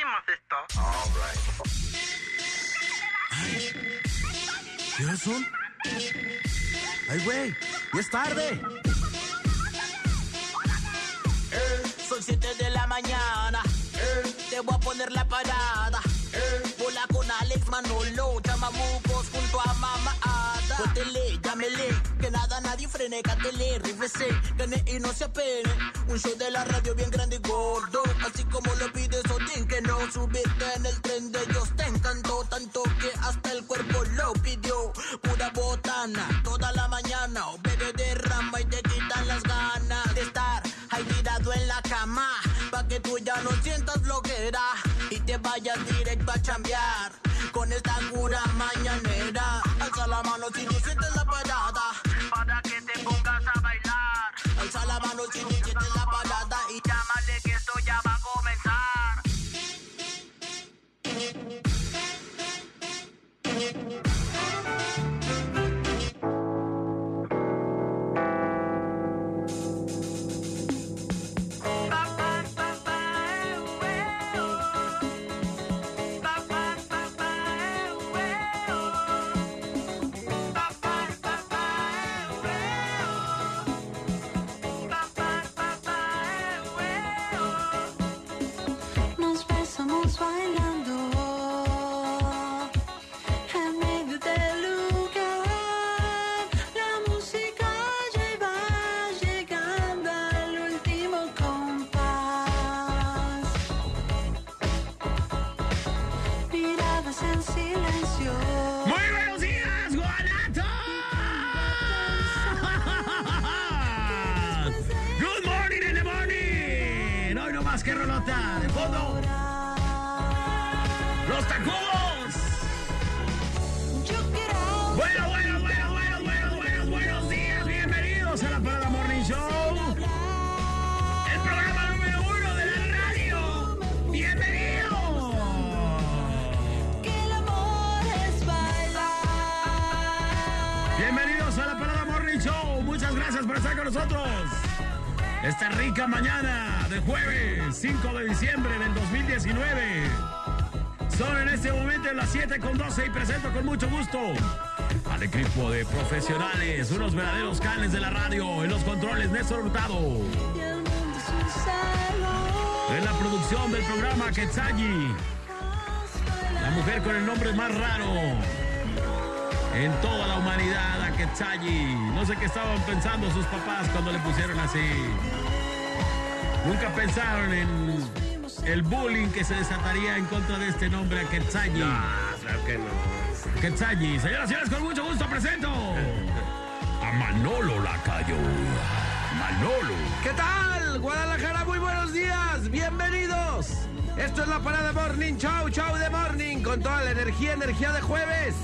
hicimos esto. ¿Qué horas son? ¡Ay, güey! ¡Ya es tarde! Son 7 de la mañana. Te voy a poner la parada. Bola con Alex Manolo, chamamucos junto a Mama Ada. Cótele, llámele, nadie frene, cátele, rífese, gane y no se apene. Un show de la radio bien grande y gordo, así como lo pide Odín, que no subiste en el tren de ellos. Te encantó tanto que hasta el cuerpo lo pidió. Pura botana, toda la mañana, o bebé derrama y te quitan las ganas de estar ahí tirado en la cama, pa' que tú ya no sientas floquera y te vayas directo a chambear. Con esta cura mañanera, alza la mano si no sientes Esta rica mañana de jueves 5 de diciembre del 2019. Son en este momento las 7 con 12 y presento con mucho gusto al equipo de profesionales, unos verdaderos canes de la radio, en los controles Néstor Hurtado, en la producción del programa Quetzalli, la mujer con el nombre más raro en toda la humanidad, a Quetzalli. No sé qué estaban pensando sus papás cuando le pusieron así. Nunca pensaron en el bullying que se desataría en contra de este nombre a Quetzalli. claro que no. Quetzalli. Señoras y señores, con mucho gusto presento a Manolo Lacayo. Manolo. ¿Qué tal? Guadalajara, muy buenos días. Bienvenidos. Esto es la Parada Morning Show, Show de Morning, con toda la energía, energía de jueves.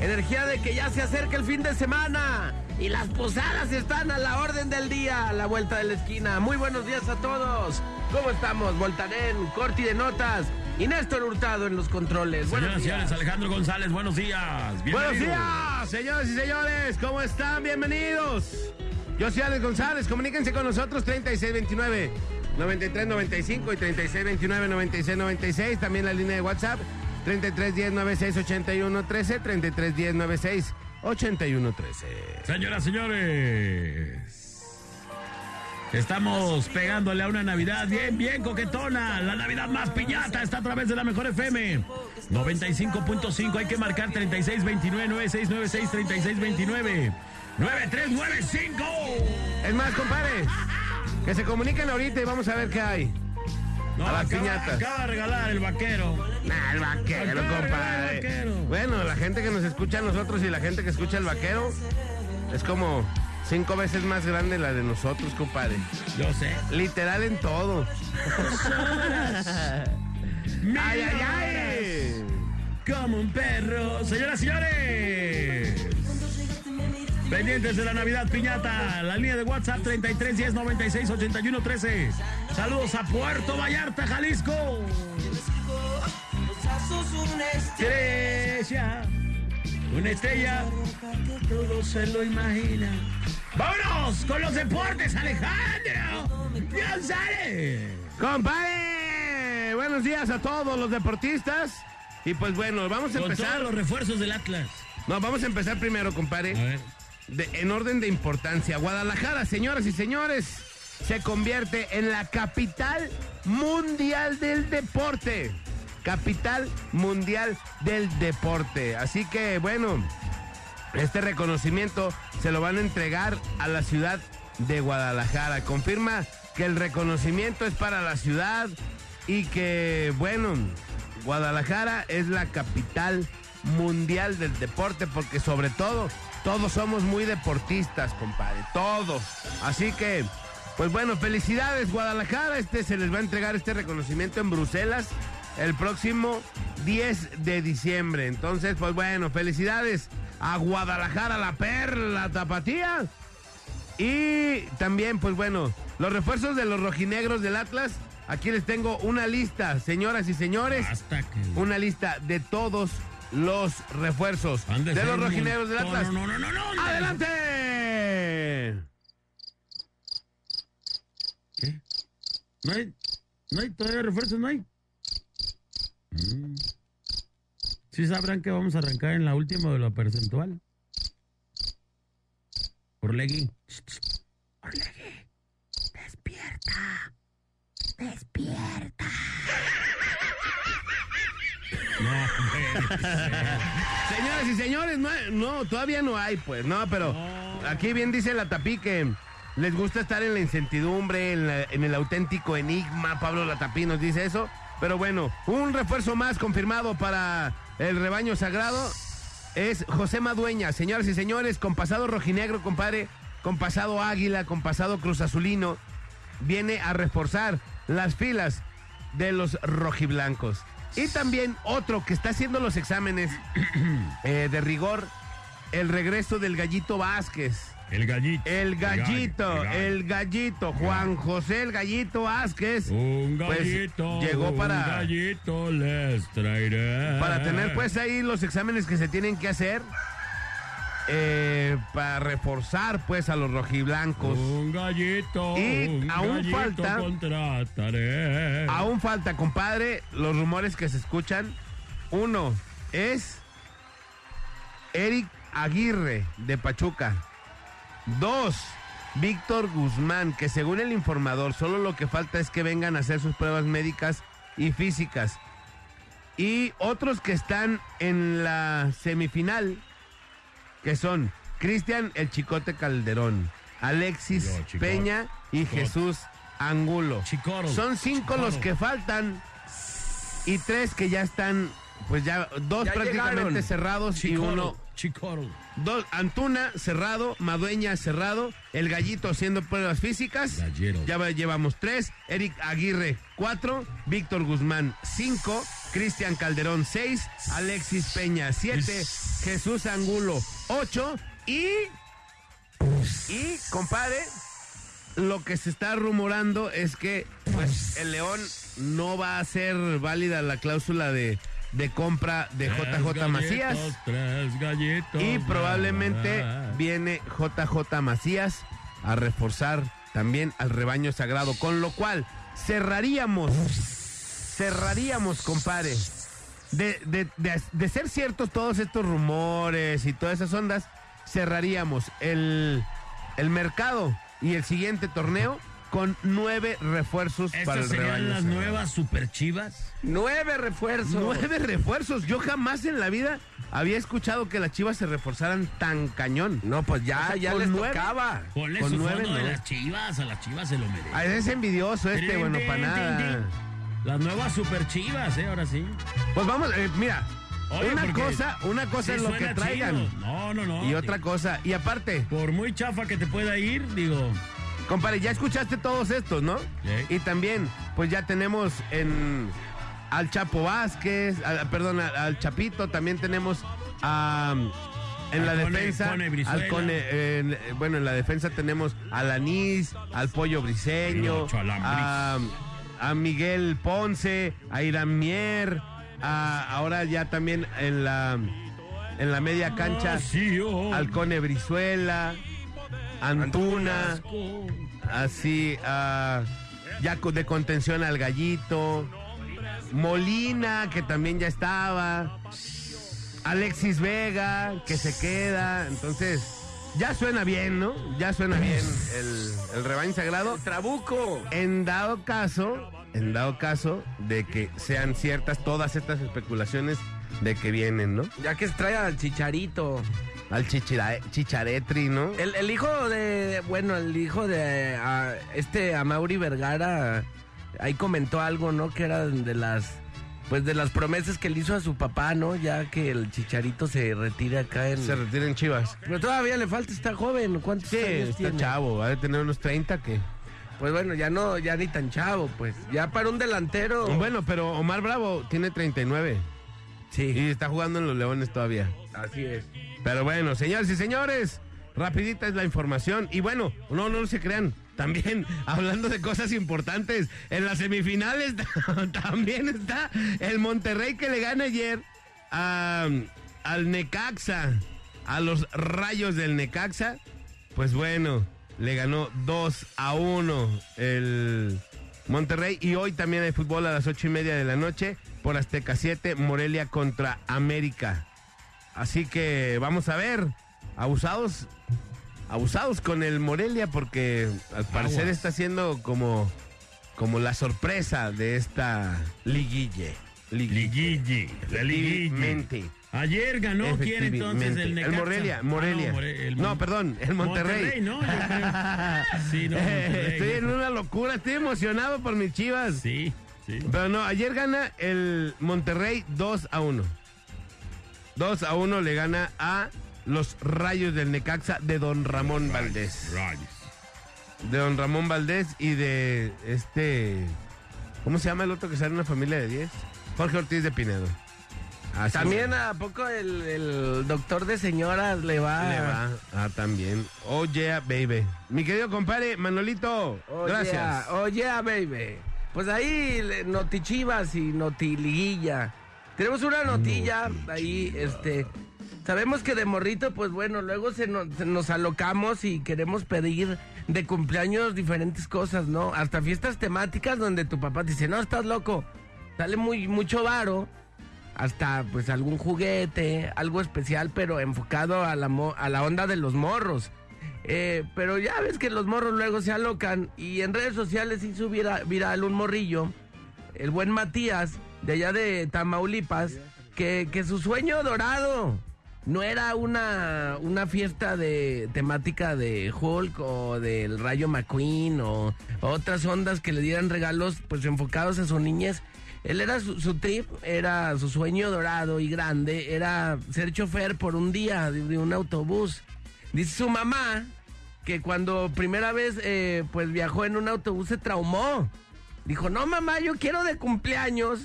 Energía de que ya se acerca el fin de semana. Y las posadas están a la orden del día, a la vuelta de la esquina. Muy buenos días a todos. ¿Cómo estamos? Voltarén, Corti de Notas y Néstor Hurtado en los controles. Buenos días. Alejandro González, buenos días. Buenos días, señores y señores, ¿cómo están? Bienvenidos. Yo soy Alex González, comuníquense con nosotros 3629 9395 y 3629 9696, también la línea de WhatsApp 3310 9681 13 3310 96 81 13. Señoras, señores. Estamos pegándole a una Navidad bien, bien coquetona. La Navidad más piñata está a través de la mejor FM. 95.5. Hay que marcar 3629 9696 3629 9395. Es más, compadre, que se comuniquen ahorita y vamos a ver qué hay. No, A las acaba, piñatas. acaba de regalar el vaquero. Nah, el vaquero, Acaba el compadre. vaquero. Bueno, la gente que nos escucha a nosotros y la gente que escucha el vaquero es como cinco veces más grande la de nosotros, compadre. Yo sé. Literal en todo. ¡Ay, ay, ay! Como un perro. Señoras y señores. Pendientes de la Navidad Piñata. La línea de WhatsApp 33 10 96 81 13. Saludos a Puerto Vallarta, Jalisco. Estrella. Una estrella. Todo se lo imagina. ¡Vámonos con los deportes, Alejandro! ¡González! ¡Compadre! buenos días a todos los deportistas. Y pues bueno, vamos a Con empezar. todos los refuerzos del Atlas. No, vamos a empezar primero, A compadre. ver. De- en orden de importancia, Guadalajara, señoras y señores, se convierte en la capital mundial del deporte. Capital mundial del deporte. Así que, bueno, este reconocimiento se lo van a entregar a la ciudad de Guadalajara. Confirma que el reconocimiento es para la ciudad y que, bueno, Guadalajara es la capital mundial del deporte porque sobre todo todos somos muy deportistas, compadre, todos. Así que, pues bueno, felicidades Guadalajara, este se les va a entregar este reconocimiento en Bruselas el próximo 10 de diciembre. Entonces, pues bueno, felicidades a Guadalajara, la perla tapatía. Y también, pues bueno, los refuerzos de los rojinegros del Atlas. Aquí les tengo una lista, señoras y señores. Hasta que. Una lista de todos los refuerzos de los un rojinegros del. Atlas. No, no, no, no, no. ¡Adelante! ¿Qué? ¿No hay? ¿No hay todavía refuerzos? ¿No hay? Mm. Sí sabrán que vamos a arrancar en la última de la percentual. Orlegui. Orlegui. Despierta. Despierta. No. Señoras y señores, no, todavía no hay, pues, no, pero No. aquí bien dice la Tapí que les gusta estar en la incertidumbre, en, la- en el auténtico enigma. Pablo Latapí nos dice eso. Pero bueno, un refuerzo más confirmado para el rebaño sagrado es José Madueña. Señoras y señores, con pasado rojinegro, compadre, con pasado águila, con pasado cruz azulino, viene a reforzar las filas de los rojiblancos. Y también otro que está haciendo los exámenes eh, de rigor, el regreso del gallito Vázquez. El gallito. El gallito, gallo, el gallito, Juan José el gallito Vázquez. Un pues, gallito. llegó para- Un gallito les traeré. Para tener pues ahí los exámenes que se tienen que hacer. Eh, para reforzar pues a los rojiblancos. Un gallito. Y un aún gallito falta- contrataré. Aún falta, compadre, los rumores que se escuchan. Uno es Eric Aguirre de Pachuca. Dos, Víctor Guzmán, que según el informador, solo lo que falta es que vengan a hacer sus pruebas médicas y físicas. Y otros que están en la semifinal, que son Cristian El Chicote Calderón, Alexis Yo, Chicote. Peña y Chicote. Jesús Angulo. Chicoro. Son cinco los que faltan y tres que ya están, pues ya dos Ya prácticamente llegaron. cerrados y uno Chicoro. Dos, Antuna cerrado, Madueña cerrado, el gallito haciendo pruebas físicas. Gallero. Ya va- llevamos tres, Eric Aguirre cuatro, Víctor Guzmán cinco, Cristian Calderón seis, Alexis Peña siete, Jesús Angulo ocho y y compadre, lo que se está rumorando es que pues el León no va a ser válida la cláusula de, de compra de JJ Macías. gallitos, Tres gallitos. Y probablemente Ah. viene JJ Macías a reforzar también al rebaño sagrado, con lo cual cerraríamos, cerraríamos, compadre. De, de- de- de ser ciertos todos estos rumores y todas esas ondas, cerraríamos el, el mercado y el siguiente torneo con nueve refuerzos para ¿Estas el serían rebaño las sagrado. nuevas super chivas? Nueve refuerzos. Nueve refuerzos. Yo jamás en la vida había escuchado que las chivas se reforzaran tan cañón. No, pues ya, O sea, ya les nueve. tocaba. Ponle Con su nueve, fondo de las chivas, a las chivas se lo merecen. Ah, es envidioso este, bueno, para nada. Las nuevas super chivas, ¿eh? Ahora sí. Pues vamos, eh, mira, Oye, una cosa, una cosa sí es lo que traigan chido. No, no, no. y otra cosa, y aparte, Por muy chafa que te pueda ir, digo. compadre, ya escuchaste todos estos, ¿no? Sí. Y también, pues ya tenemos en al Chapo Vázquez, al- perdón, al, al Chapito, también tenemos a en la Cone- defensa, Cone al Cone, en- bueno, en la defensa tenemos al Anís, al Pollo Briseño, a, a Miguel Ponce, a Irán Mier, a, ahora ya también en la en la media cancha Vacío. al Cone Brizuela, Antuna, así, ah, ya de contención al Gallito, Molina, que también ya estaba. Alexis Vega, que se queda. Entonces, ya suena bien, ¿no? Ya suena bien el, el rebaño sagrado. Trabuco. En dado caso, en dado caso de que sean ciertas todas estas especulaciones de que vienen, ¿no? Ya que trae al chicharito. Al chichira- chicharetri, ¿no? El, el hijo de, bueno, el hijo de a, este Amauri Vergara, ahí comentó algo, ¿no? Que era de las, pues de las promesas que le hizo a su papá, ¿no? Ya que el chicharito se retire acá en... Se retiren chivas. Pero todavía le falta, está joven, ¿cuántos Sí, años está tiene? chavo, va a tener unos 30 que... Pues bueno, ya no, ya ni tan chavo, pues. Ya para un delantero. Bueno, pero Omar Bravo tiene 39 sí, y está jugando en los Leones todavía. así es. Pero bueno, señores y señores, rapidita es la información. Y bueno, no, no se crean. También, hablando de cosas importantes, en las semifinales también está el Monterrey que le gana ayer a- al Necaxa, a los rayos del Necaxa. Pues bueno, le ganó 2 a 1 el Monterrey. Y hoy también hay fútbol a las ocho y media de la noche por Azteca 7, Morelia contra América. Así que vamos a ver, abusados, abusados con el Morelia porque al parecer Aguas. está siendo como, como la sorpresa de esta liguille. Liguille, la liguille. Ayer ganó quién entonces el Necaxa. Morelia, Ah, Morelia. no, More- el no, perdón, el Monterrey. ¿no? Yo creo. Sí, no, Monterrey. Estoy en una locura, estoy emocionado por mis chivas. Sí, sí. Pero no, ayer gana el Monterrey 2 a 1. 2 a 1 le gana a los Rayos del Necaxa de Don Ramón Valdés. Rayos. De Don Ramón Valdés y de este. ¿Cómo se llama el otro que sale en una familia de 10? Jorge Ortiz de Pinedo. Así También a poco el, el doctor de señoras le va. le va. Ah, también. Oh yeah, baby. Mi querido compadre Manolito, Oh, gracias. yeah, oh, yeah, baby. Pues ahí, notichivas y notiliguilla. Tenemos una notilla ahí, este. Sabemos que de morrito, pues bueno, luego se nos, alocamos y queremos pedir de cumpleaños diferentes cosas, ¿no? Hasta fiestas temáticas donde tu papá dice, no, estás loco. Sale muy, mucho varo. Hasta pues algún juguete, algo especial, pero enfocado a la, mo- a la onda de los morros. Eh, pero ya ves que los morros luego se alocan y en redes sociales hizo vira- viral un morrillo, el buen Matías, de allá de Tamaulipas, que, que su sueño dorado no era una, una fiesta de temática de Hulk o del Rayo McQueen o, otras ondas que le dieran regalos pues enfocados a su niñez. Él era su, su trip, era su sueño dorado y grande, era ser chofer por un día de- un autobús. Dice su mamá que cuando primera vez eh, pues viajó en un autobús se traumó. Dijo, no mamá, yo quiero de cumpleaños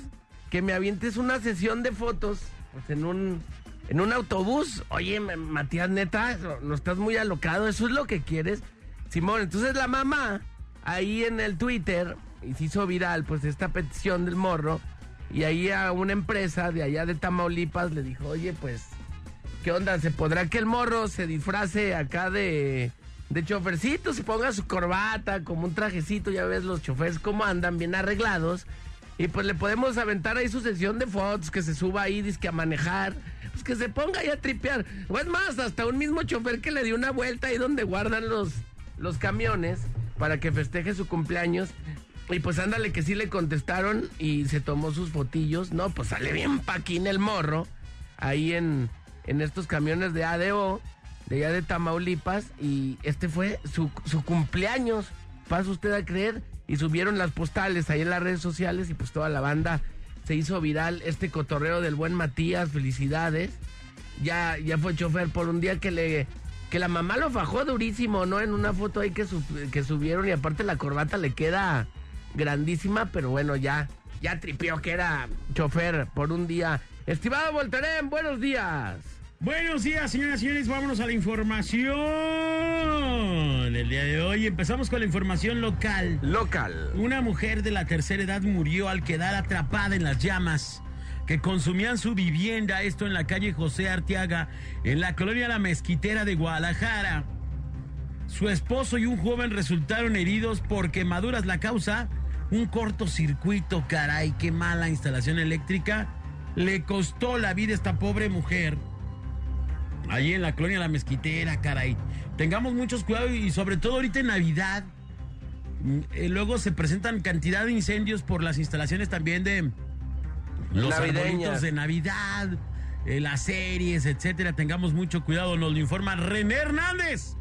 que me avientes una sesión de fotos pues, en un en un autobús. Oye, Matías, neta, no, no estás muy alocado, eso es lo que quieres. Simón, entonces la mamá ahí en el Twitter y se hizo viral pues esta petición del morro y ahí a una empresa de allá de Tamaulipas le dijo, oye, pues ¿Qué onda? ¿Se podrá que el morro se disfrace acá de, de chofercito? Se ponga su corbata, como un trajecito, ya ves los choferes cómo andan, bien arreglados. Y pues le podemos aventar ahí su sesión de fotos, que se suba ahí, disque a manejar. Pues que se ponga ahí a tripear. O es más, hasta un mismo chofer que le dio una vuelta ahí donde guardan los, los camiones para que festeje su cumpleaños. Y pues ándale que sí le contestaron y se tomó sus fotillos. No, pues sale bien paquín el morro ahí en, en estos camiones de ADO, de allá de Tamaulipas, y este fue su, su cumpleaños, pasa usted a creer, y subieron las postales ahí en las redes sociales y pues toda la banda se hizo viral este cotorreo del buen Matías, felicidades. Ya, ya fue chofer por un día que le que la mamá lo fajó durísimo, ¿no? En una foto ahí que, que subieron y aparte la corbata le queda grandísima, pero bueno, ya, ya tripió que era chofer por un día. Estimado Voltaren, buenos días. Buenos días, señoras y señores. Vámonos a la información. El día de hoy empezamos con la información local. Local. Una mujer de la tercera edad murió al quedar atrapada en las llamas que consumían su vivienda, esto en la calle José Arteaga, en la colonia La Mezquitera de Guadalajara. Su esposo y un joven resultaron heridos por quemaduras. La causa un cortocircuito, caray, qué mala instalación eléctrica. Le costó la vida a esta pobre mujer. Allí en la colonia La Mezquitera, caray. Tengamos muchos cuidados y sobre todo ahorita en Navidad. mm, eh, luego se presentan cantidad de incendios por las instalaciones también de los arbolitos de Navidad, eh, las series, etcétera. Tengamos mucho cuidado, nos lo informa René Hernández.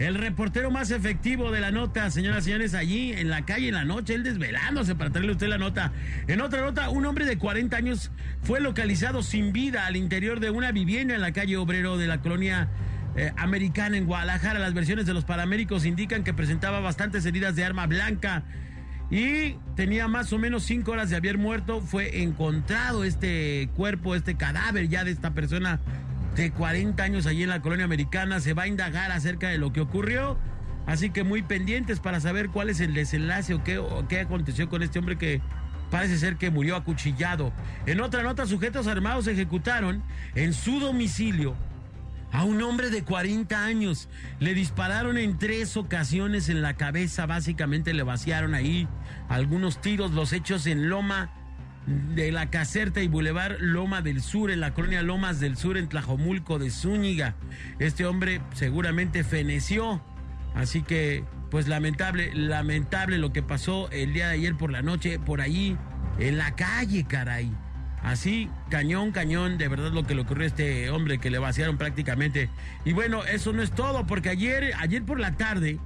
El reportero más efectivo de la nota, señoras y señores, allí en la calle en la noche, él desvelándose para traerle a usted la nota. En otra nota, un hombre de 40 años fue localizado sin vida al interior de una vivienda en la calle Obrero de la colonia eh, americana en Guadalajara. Las versiones de los paramédicos indican que presentaba bastantes heridas de arma blanca y tenía más o menos cinco horas de haber muerto. Fue encontrado este cuerpo, este cadáver ya de esta persona de 40 años allí en la colonia americana. Se va a indagar acerca de lo que ocurrió. Así que muy pendientes para saber cuál es el desenlace o qué, qué aconteció con este hombre que parece ser que murió acuchillado. En otra nota, sujetos armados ejecutaron en su domicilio a un hombre de 40 años. Le dispararon en tres ocasiones en la cabeza, básicamente le vaciaron ahí algunos tiros, los hechos en Loma de la Caserta y Boulevard Loma del Sur, en la colonia Lomas del Sur, en Tlajomulco de Zúñiga. Este hombre seguramente feneció, así que pues lamentable, lamentable lo que pasó el día de ayer por la noche, por ahí, en la calle, caray. Así, cañón, cañón, de verdad lo que le ocurrió a este hombre que le vaciaron prácticamente. Y bueno, eso no es todo, porque ayer, ayer por la tarde,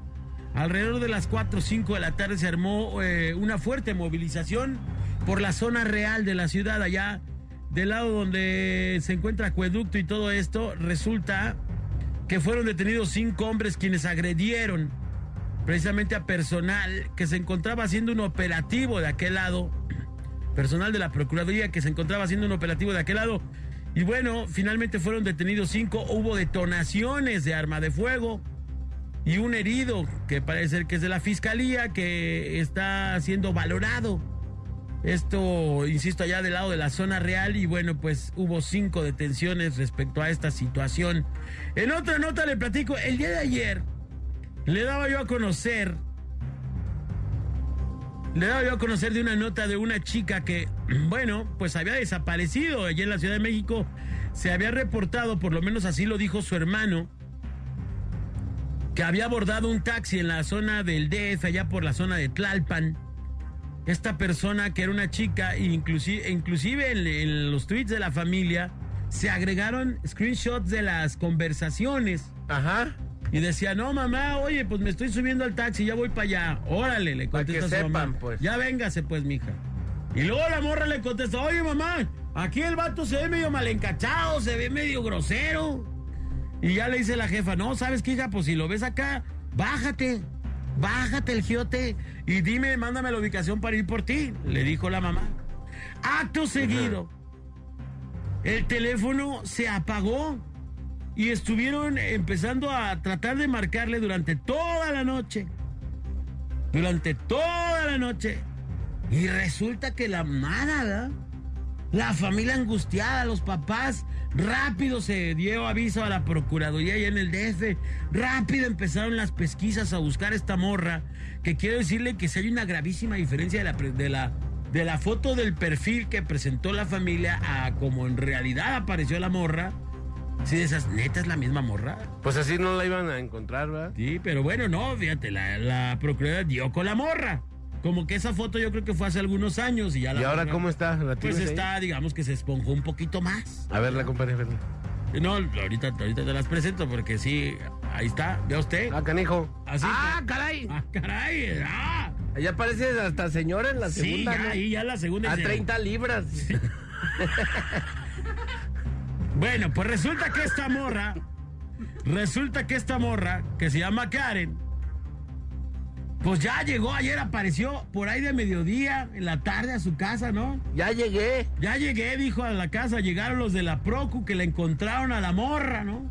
alrededor de las 4 o 5 de la tarde se armó eh, una fuerte movilización por la zona real de la ciudad, allá del lado donde se encuentra acueducto y todo esto. Resulta que fueron detenidos cinco hombres quienes agredieron precisamente a personal que se encontraba haciendo un operativo de aquel lado personal de la Procuraduría que se encontraba haciendo un operativo de aquel lado. Y bueno, finalmente fueron detenidos cinco, hubo detonaciones de arma de fuego y un herido que parece ser que es de la Fiscalía que está siendo valorado. Esto, insisto, allá del lado de la zona real y bueno, pues hubo cinco detenciones respecto a esta situación. En otra nota le platico, el día de ayer le daba yo a conocer le daba yo a conocer de una nota de una chica que, bueno, pues había desaparecido allí en la Ciudad de México. Se había reportado, por lo menos así lo dijo su hermano, que había abordado un taxi en la zona del DF, allá por la zona de Tlalpan. Esta persona que era una chica, inclusive, inclusive en, en los tweets de la familia, se agregaron screenshots de las conversaciones. Ajá. Y decía, no, mamá, oye, pues me estoy subiendo al taxi, ya voy para allá. Órale, le que contesta su mamá. pues. Ya véngase, pues, mija. Y luego la morra le contesta, oye, mamá, aquí el vato se ve medio mal encachado, se ve medio grosero. Y ya le dice la jefa, no, ¿sabes qué, hija? Pues si lo ves acá, bájate, bájate el giote y dime, mándame la ubicación para ir por ti, le dijo la mamá. Acto seguido, el teléfono se apagó y estuvieron empezando a tratar de marcarle durante toda la noche. Durante toda la noche. Y resulta que la ¿verdad? La familia angustiada, los papás, rápido se dio aviso a la Procuraduría y en el DF. Rápido empezaron las pesquisas a buscar esta morra. Que quiero decirle que si hay una gravísima diferencia de la, de la, de la foto del perfil que presentó la familia a como en realidad apareció la morra. Sí, de esas neta es la misma morra. Pues así no la iban a encontrar, ¿verdad? Sí, pero bueno, no, fíjate, la, la Procuraduría dio con la morra. Como que esa foto yo creo que fue hace algunos años y ya la ¿Y ahora cómo está? ¿La Pues ahí? está, digamos que se esponjó un poquito más. A ver, la compadre. No, ahorita, ahorita te las presento porque sí, ahí está, vea usted. Ah, canijo. Así ah, que- caray. Ah, caray, ah. Ya parece hasta señora en la Sí, segunda, ya, ¿no? ahí ya la segunda. A dice- 30 libras. Bueno, pues resulta que esta morra, resulta que esta morra, que se llama Karen, pues ya llegó, ayer apareció por ahí de mediodía, en la tarde a su casa, ¿no? Ya llegué. Ya llegué, dijo a la casa, llegaron los de la Procu que le encontraron a la morra, ¿no?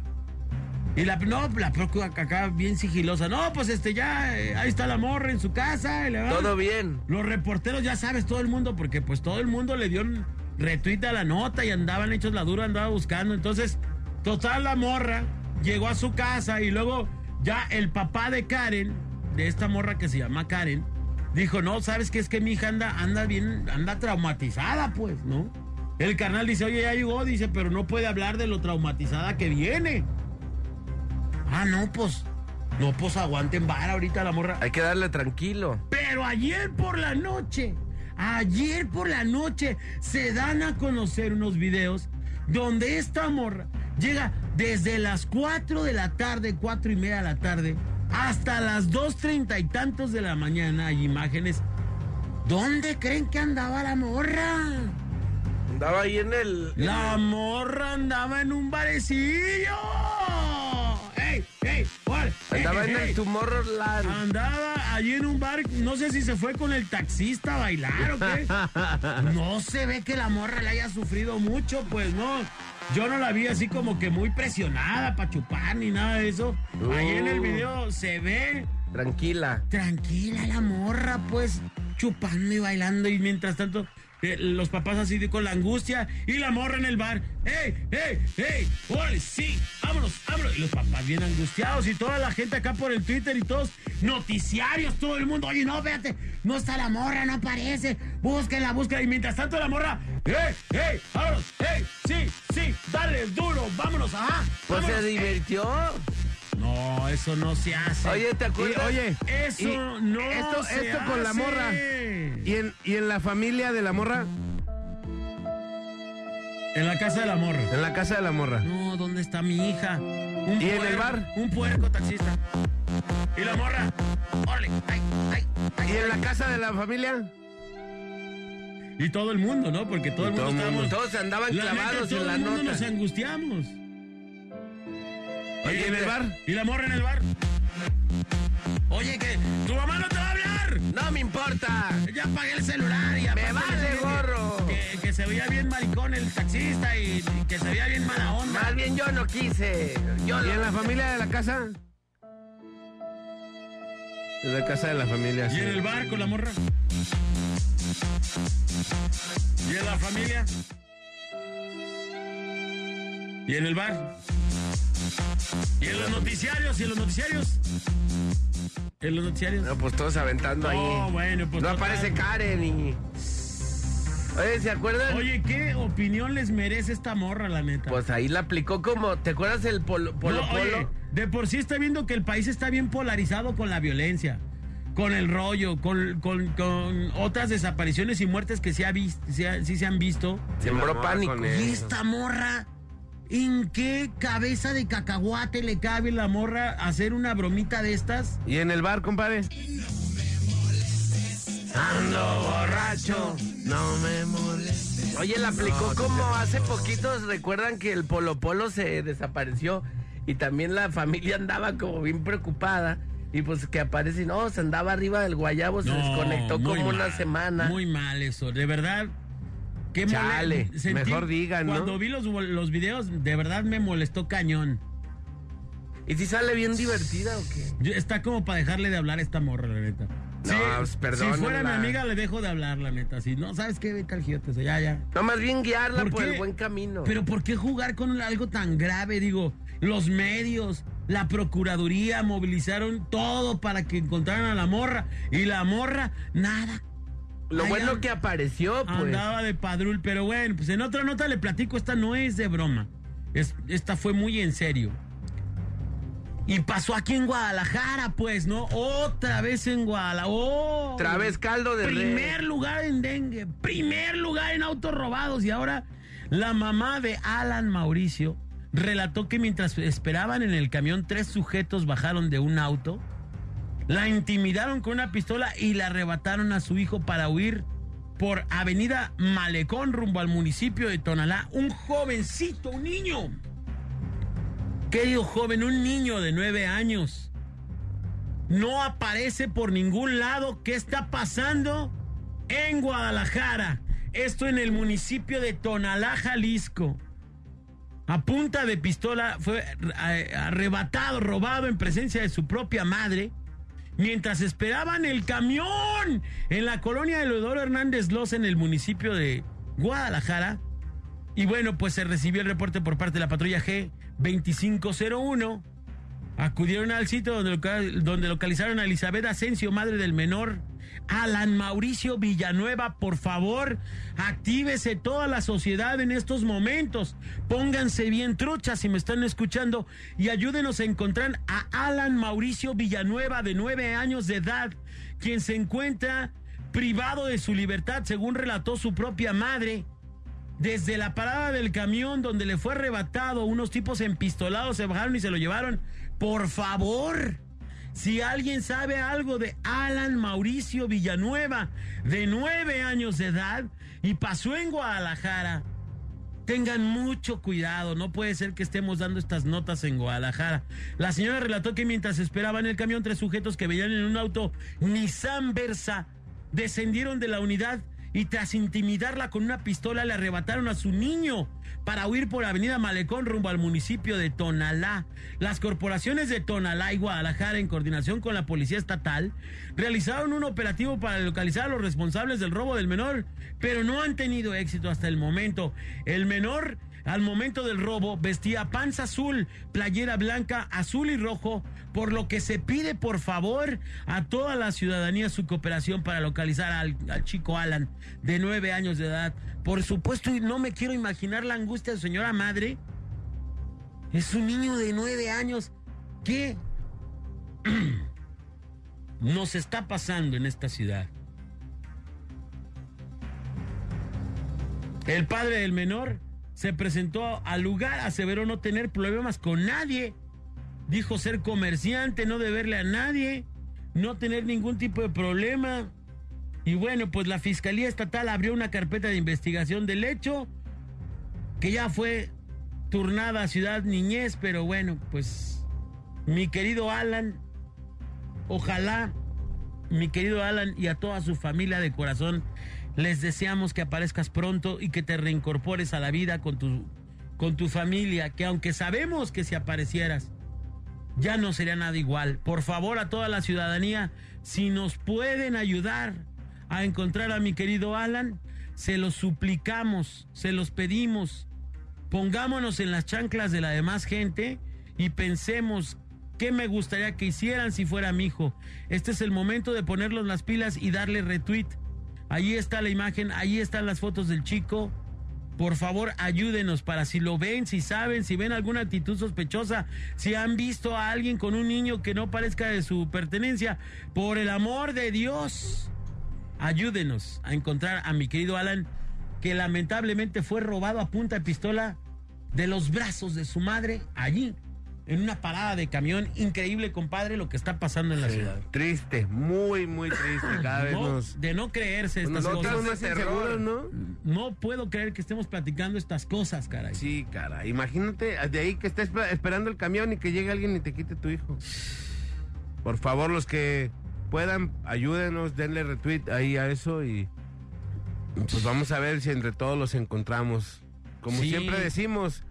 Y la, no, la Procu acá bien sigilosa, no, pues este ya, eh, ahí está la morra en su casa. y le va- Todo bien. Los reporteros, ya sabes, todo el mundo, porque pues todo el mundo le dio a la nota y andaban hechos la dura, andaba buscando. Entonces, total, la morra llegó a su casa y luego ya el papá de Karen, de esta morra que se llama Karen, dijo, no, ¿sabes qué? Es que mi hija anda, anda bien, anda traumatizada, pues, ¿no? El carnal dice, oye, ya llegó, dice, pero no puede hablar de lo traumatizada que viene. Ah, no, pues, no, pues aguanten vara ahorita la morra. Hay que darle tranquilo. Pero ayer por la noche, ayer por la noche, se dan a conocer unos videos donde esta morra llega desde las 4 de la tarde, 4 y media de la tarde, hasta las 2.30 y tantos de la mañana. Hay imágenes. ¿Dónde creen que andaba la morra? Andaba ahí en el. La morra andaba en un barecillo. ¡Ey, ey! ¡Órale! ¡Ey, Andaba ey, en el Tomorrowland. Andaba allí en un bar, no sé si se fue con el taxista a bailar o qué. No se ve que la morra le haya sufrido mucho, pues no. Yo no la vi así como que muy presionada para chupar ni nada de eso. Ahí en el video se ve Tranquila. tranquila la morra, pues chupando y bailando y mientras tanto eh, los papás así de con la angustia y la morra en el bar. ¡Ey, ey, ey! ¡Órale, sí! ¡Vámonos, vámonos! Y los papás bien angustiados y toda la gente acá por el Twitter y todos noticiarios, todo el mundo. Oye, no, fíjate, no está la morra, no aparece. Búsquenla, búsquenla. Y mientras tanto la morra, ¡ey, ey! ¡Vámonos! ¡Ey! ¡Sí, sí! ¡Dale duro! ¡Vámonos! ¡Ajá! Pues se ey. No, eso no se hace. Oye, ¿te acuerdas? Y, oye, Eso y no esto, se esto con la morra. ¿Y en, y en la familia de la morra, En la casa de la morra. en la casa de la morra. No, ¿dónde está mi hija? Un ¿Y en el bar? Un puerco taxista. ¿Y la morra? ¡Órale! ¡Ay, ay, ay! ¿Y en la casa de la familia? Y todo el mundo, ¿no? Porque todo el todo mundo mundo. estábamos... Todos andaban La neta, clavados todo en la el mundo nota. nos angustiamos. Oye, ¿en el bar? ¿Y la morra en el bar? Oye, que tu mamá no te va a hablar. No me importa. Ya apagué el celular y aparte vale gorro. Que, que se veía bien maricón el taxista y, y que se veía bien mala onda. Más bien yo no quise. Yo ¿Y en la familia de la casa? En la casa de la familia, ¿Y sí. en el bar con la morra? ¿Y en la familia? ¿Y en el bar? ¿Y en los noticiarios? ¿Y en los noticiarios? ¿En los noticiarios? No, pues todos aventando No, ahí. bueno, pues No total. aparece Karen y. Oye, ¿se acuerdan? Oye, ¿qué opinión les merece esta morra, la neta? Pues ahí la aplicó como. ¿Te acuerdas el polo polo? No, oye, polo? de por sí está viendo que el país está bien polarizado con la violencia, con el rollo, con, con- con otras desapariciones y muertes que se ha vis- se ha- sí se han visto. Sembró pánico. Y esta morra, ¿en qué cabeza de cacahuate le cabe la morra hacer una bromita de estas? ¿Y en el bar, compadre? Ando borracho, no me molestes. Oye, la aplicó como hace poquitos. Recuerdan que el Polo Polo se desapareció y también la familia andaba como bien preocupada. Y pues que aparece, y no, se andaba arriba del guayabo, se No, desconectó muy como una semana. Muy mal eso, de verdad. Qué Chale, mejor digan, ¿no? Cuando vi los, los videos, de verdad me molestó cañón. ¿Y si sale bien divertida o qué? Está como para dejarle de hablar a esta morra, la neta. No, pues, si fuera mi amiga, le dejo de hablar, la neta. Si no, ¿sabes qué? Vete al giote, o sea, ya, ya. No, más bien guiarla ¿Por por, el buen camino. Pero ¿por qué jugar con algo tan grave? Digo, los medios, la procuraduría movilizaron todo para que encontraran a la morra. Y la morra, nada. Lo Ay, bueno que apareció, pues. Andaba de padrul, pero bueno, pues en otra nota le platico, esta no es de broma. Es, esta fue muy en serio. Y pasó aquí en Guadalajara, pues, ¿no? Otra vez en Guadalajara. ¡Oh! Otra vez caldo de Primer lugar en dengue, primer lugar en autos robados. Y ahora la mamá de Alan Mauricio relató que mientras esperaban en el camión, tres sujetos bajaron de un auto, la intimidaron con una pistola y la arrebataron a su hijo para huir por Avenida Malecón rumbo al municipio de Tonalá. Un jovencito, un niño. Querido joven, un niño de nueve años. No aparece por ningún lado. ¿Qué está pasando en Guadalajara? Esto en el municipio de Tonalá, Jalisco. A punta de pistola fue eh, arrebatado, robado en presencia de su propia madre. Mientras esperaban el camión en la colonia de Leodoro Hernández Loza en el municipio de Guadalajara. Y bueno, pues se recibió el reporte por parte de la patrulla G2501. Acudieron al sitio donde, donde localizaron a Elizabeth Asensio, madre del menor, Alan Mauricio Villanueva, por favor, actívese toda la sociedad en estos momentos. Pónganse bien truchas si me están escuchando y ayúdenos a encontrar a Alan Mauricio Villanueva de nueve años de edad, quien se encuentra privado de su libertad, según relató su propia madre. Desde la parada del camión donde le fue arrebatado, unos tipos empistolados se bajaron y se lo llevaron. Por favor, si alguien sabe algo de Alan Mauricio Villanueva, de nueve años de edad, y pasó en Guadalajara, tengan mucho cuidado, no puede ser que estemos dando estas notas en Guadalajara. La señora relató que mientras esperaban el camión, tres sujetos que veían en un auto Nissan Versa descendieron de la unidad y tras intimidarla con una pistola le arrebataron a su niño para huir por Avenida Malecón rumbo al municipio de Tonalá. Las corporaciones de Tonalá y Guadalajara, en coordinación con la Policía Estatal, realizaron un operativo para localizar a los responsables del robo del menor, pero no han tenido éxito hasta el momento. El menor al momento del robo vestía panza azul, playera blanca, azul y rojo, por lo que se pide por favor a toda la ciudadanía su cooperación para localizar al, chico Alan de nueve años de edad. Por supuesto, no me quiero imaginar la angustia de su señora madre. Es un niño de nueve años. ¿Qué nos está pasando en esta ciudad? El padre del menor se presentó al lugar, aseveró no tener problemas con nadie. Dijo ser comerciante, no deberle a nadie, no tener ningún tipo de problema. Y bueno, pues la Fiscalía Estatal abrió una carpeta de investigación del hecho, que ya fue turnada a Ciudad Niñez, pero bueno, pues mi querido Alan, ojalá, mi querido Alan y a toda su familia de corazón, les deseamos que aparezcas pronto y que te reincorpores a la vida con tu, con tu familia, que aunque sabemos que si aparecieras, ya no sería nada igual. Por favor, a toda la ciudadanía, si nos pueden ayudar a encontrar a mi querido Alan, se los suplicamos, se los pedimos. Pongámonos en las chanclas de la demás gente y pensemos qué me gustaría que hicieran si fuera mi hijo. Este es el momento de ponerlos las pilas y darle retweet Ahí está la imagen, ahí están las fotos del chico. Por favor, ayúdenos para si lo ven, si saben, si ven alguna actitud sospechosa, si han visto a alguien con un niño que no parezca de su pertenencia. Por el amor de Dios, ayúdenos a encontrar a mi querido Alan, que lamentablemente fue robado a punta de pistola de los brazos de su madre allí en una parada de camión. Increíble, compadre, lo que está pasando en la ciudad. Triste, muy, muy triste. Cada vez No, nos. de no creerse estas cosas. más ¿no? No puedo creer que estemos platicando estas cosas, caray. Sí, cara. Imagínate de ahí que estés esperando el camión y que llegue alguien y te quite tu hijo. Por favor, los que puedan, ayúdenos, denle retweet ahí a eso y pues vamos a ver si entre todos los encontramos. Como Sí. siempre decimos,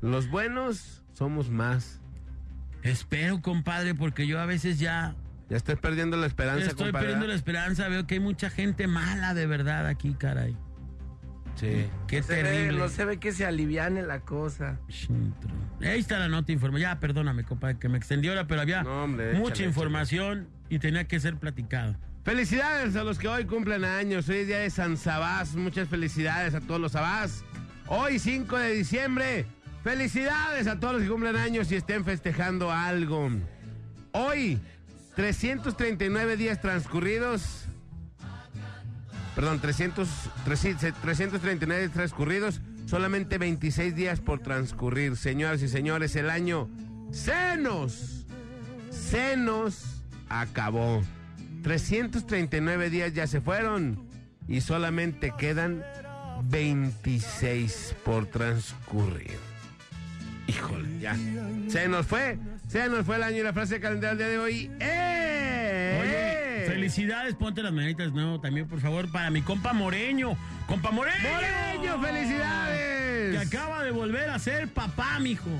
los buenos somos más. Espero, compadre, porque yo a veces ya Ya estoy perdiendo la esperanza, estoy compadre. perdiendo la esperanza. Veo que hay mucha gente mala de verdad aquí, caray. Sí. Qué Se ve, terrible. no se ve que se aliviane la cosa. Chintro. Ahí está la nota informa. Ya, perdóname, compadre, que me extendió ahora, pero había No, hombre, mucha échale, información y tenía que ser platicado. Felicidades a los que hoy cumplen años. Hoy es día de San Sabás. Muchas felicidades a todos los Sabás. Hoy, 5 de diciembre. Felicidades a todos los que cumplen años y estén festejando algo. Hoy, 339 días transcurridos. Perdón, 300, 339 días transcurridos. Solamente 26 días por transcurrir. Señoras y señores, el año se nos, se nos acabó. 339 días ya se fueron y solamente quedan 26 por transcurrir. Híjole, ya. Se nos fue, se nos fue el año y la frase de calendario del día de hoy. ¡Eh! Oye, felicidades, ponte las manitas nuevo también, por favor, para mi compa Moreño. ¡Compa Moreño! ¡Moreño, felicidades! Que acaba de volver a ser papá, mijo.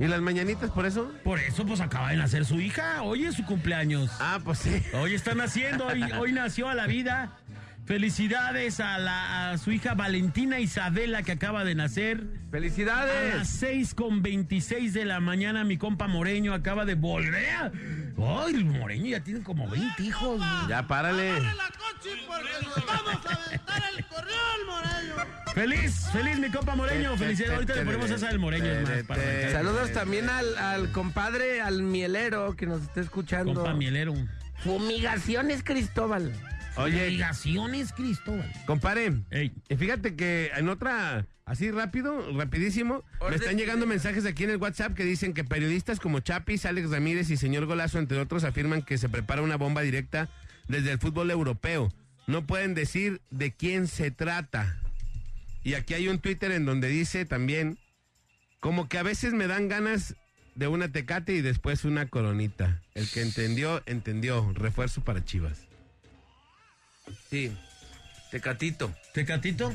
¿Y las mañanitas por eso? Por eso, pues acaba de nacer su hija. Hoy es su cumpleaños. Ah, pues sí. Hoy está naciendo, hoy, hoy nació a la vida. Felicidades a, la, a su hija Valentina Isabela que acaba de nacer. A las ¡Felicidades! 6 con 26 de la mañana mi compa Moreño acaba de volver. Ay, el Moreño ya tiene como 20 hijos. Ya párale. Feliz, feliz mi compa Moreño. Felicidades. Ahorita le ponemos esa del Moreño. es más, para. Saludos también al, al compadre, al mielero que nos está escuchando. Compa Mielero. Fumigaciones Cristóbal. Oye, Obligaciones, Cristóbal. compadre. Ey. Y fíjate que en otra, así rápido, rapidísimo, me están llegando de- mensajes aquí en el WhatsApp que dicen que periodistas como Chapis, Alex Ramírez y señor Golazo, entre otros, afirman que se prepara una bomba directa desde el fútbol europeo. No pueden decir de quién se trata. Y aquí hay un Twitter en donde dice también, como que a veces me dan ganas de una tecate y después una coronita. El que entendió, entendió. Refuerzo para Chivas. Sí. Tecatito. ¿Tecatito?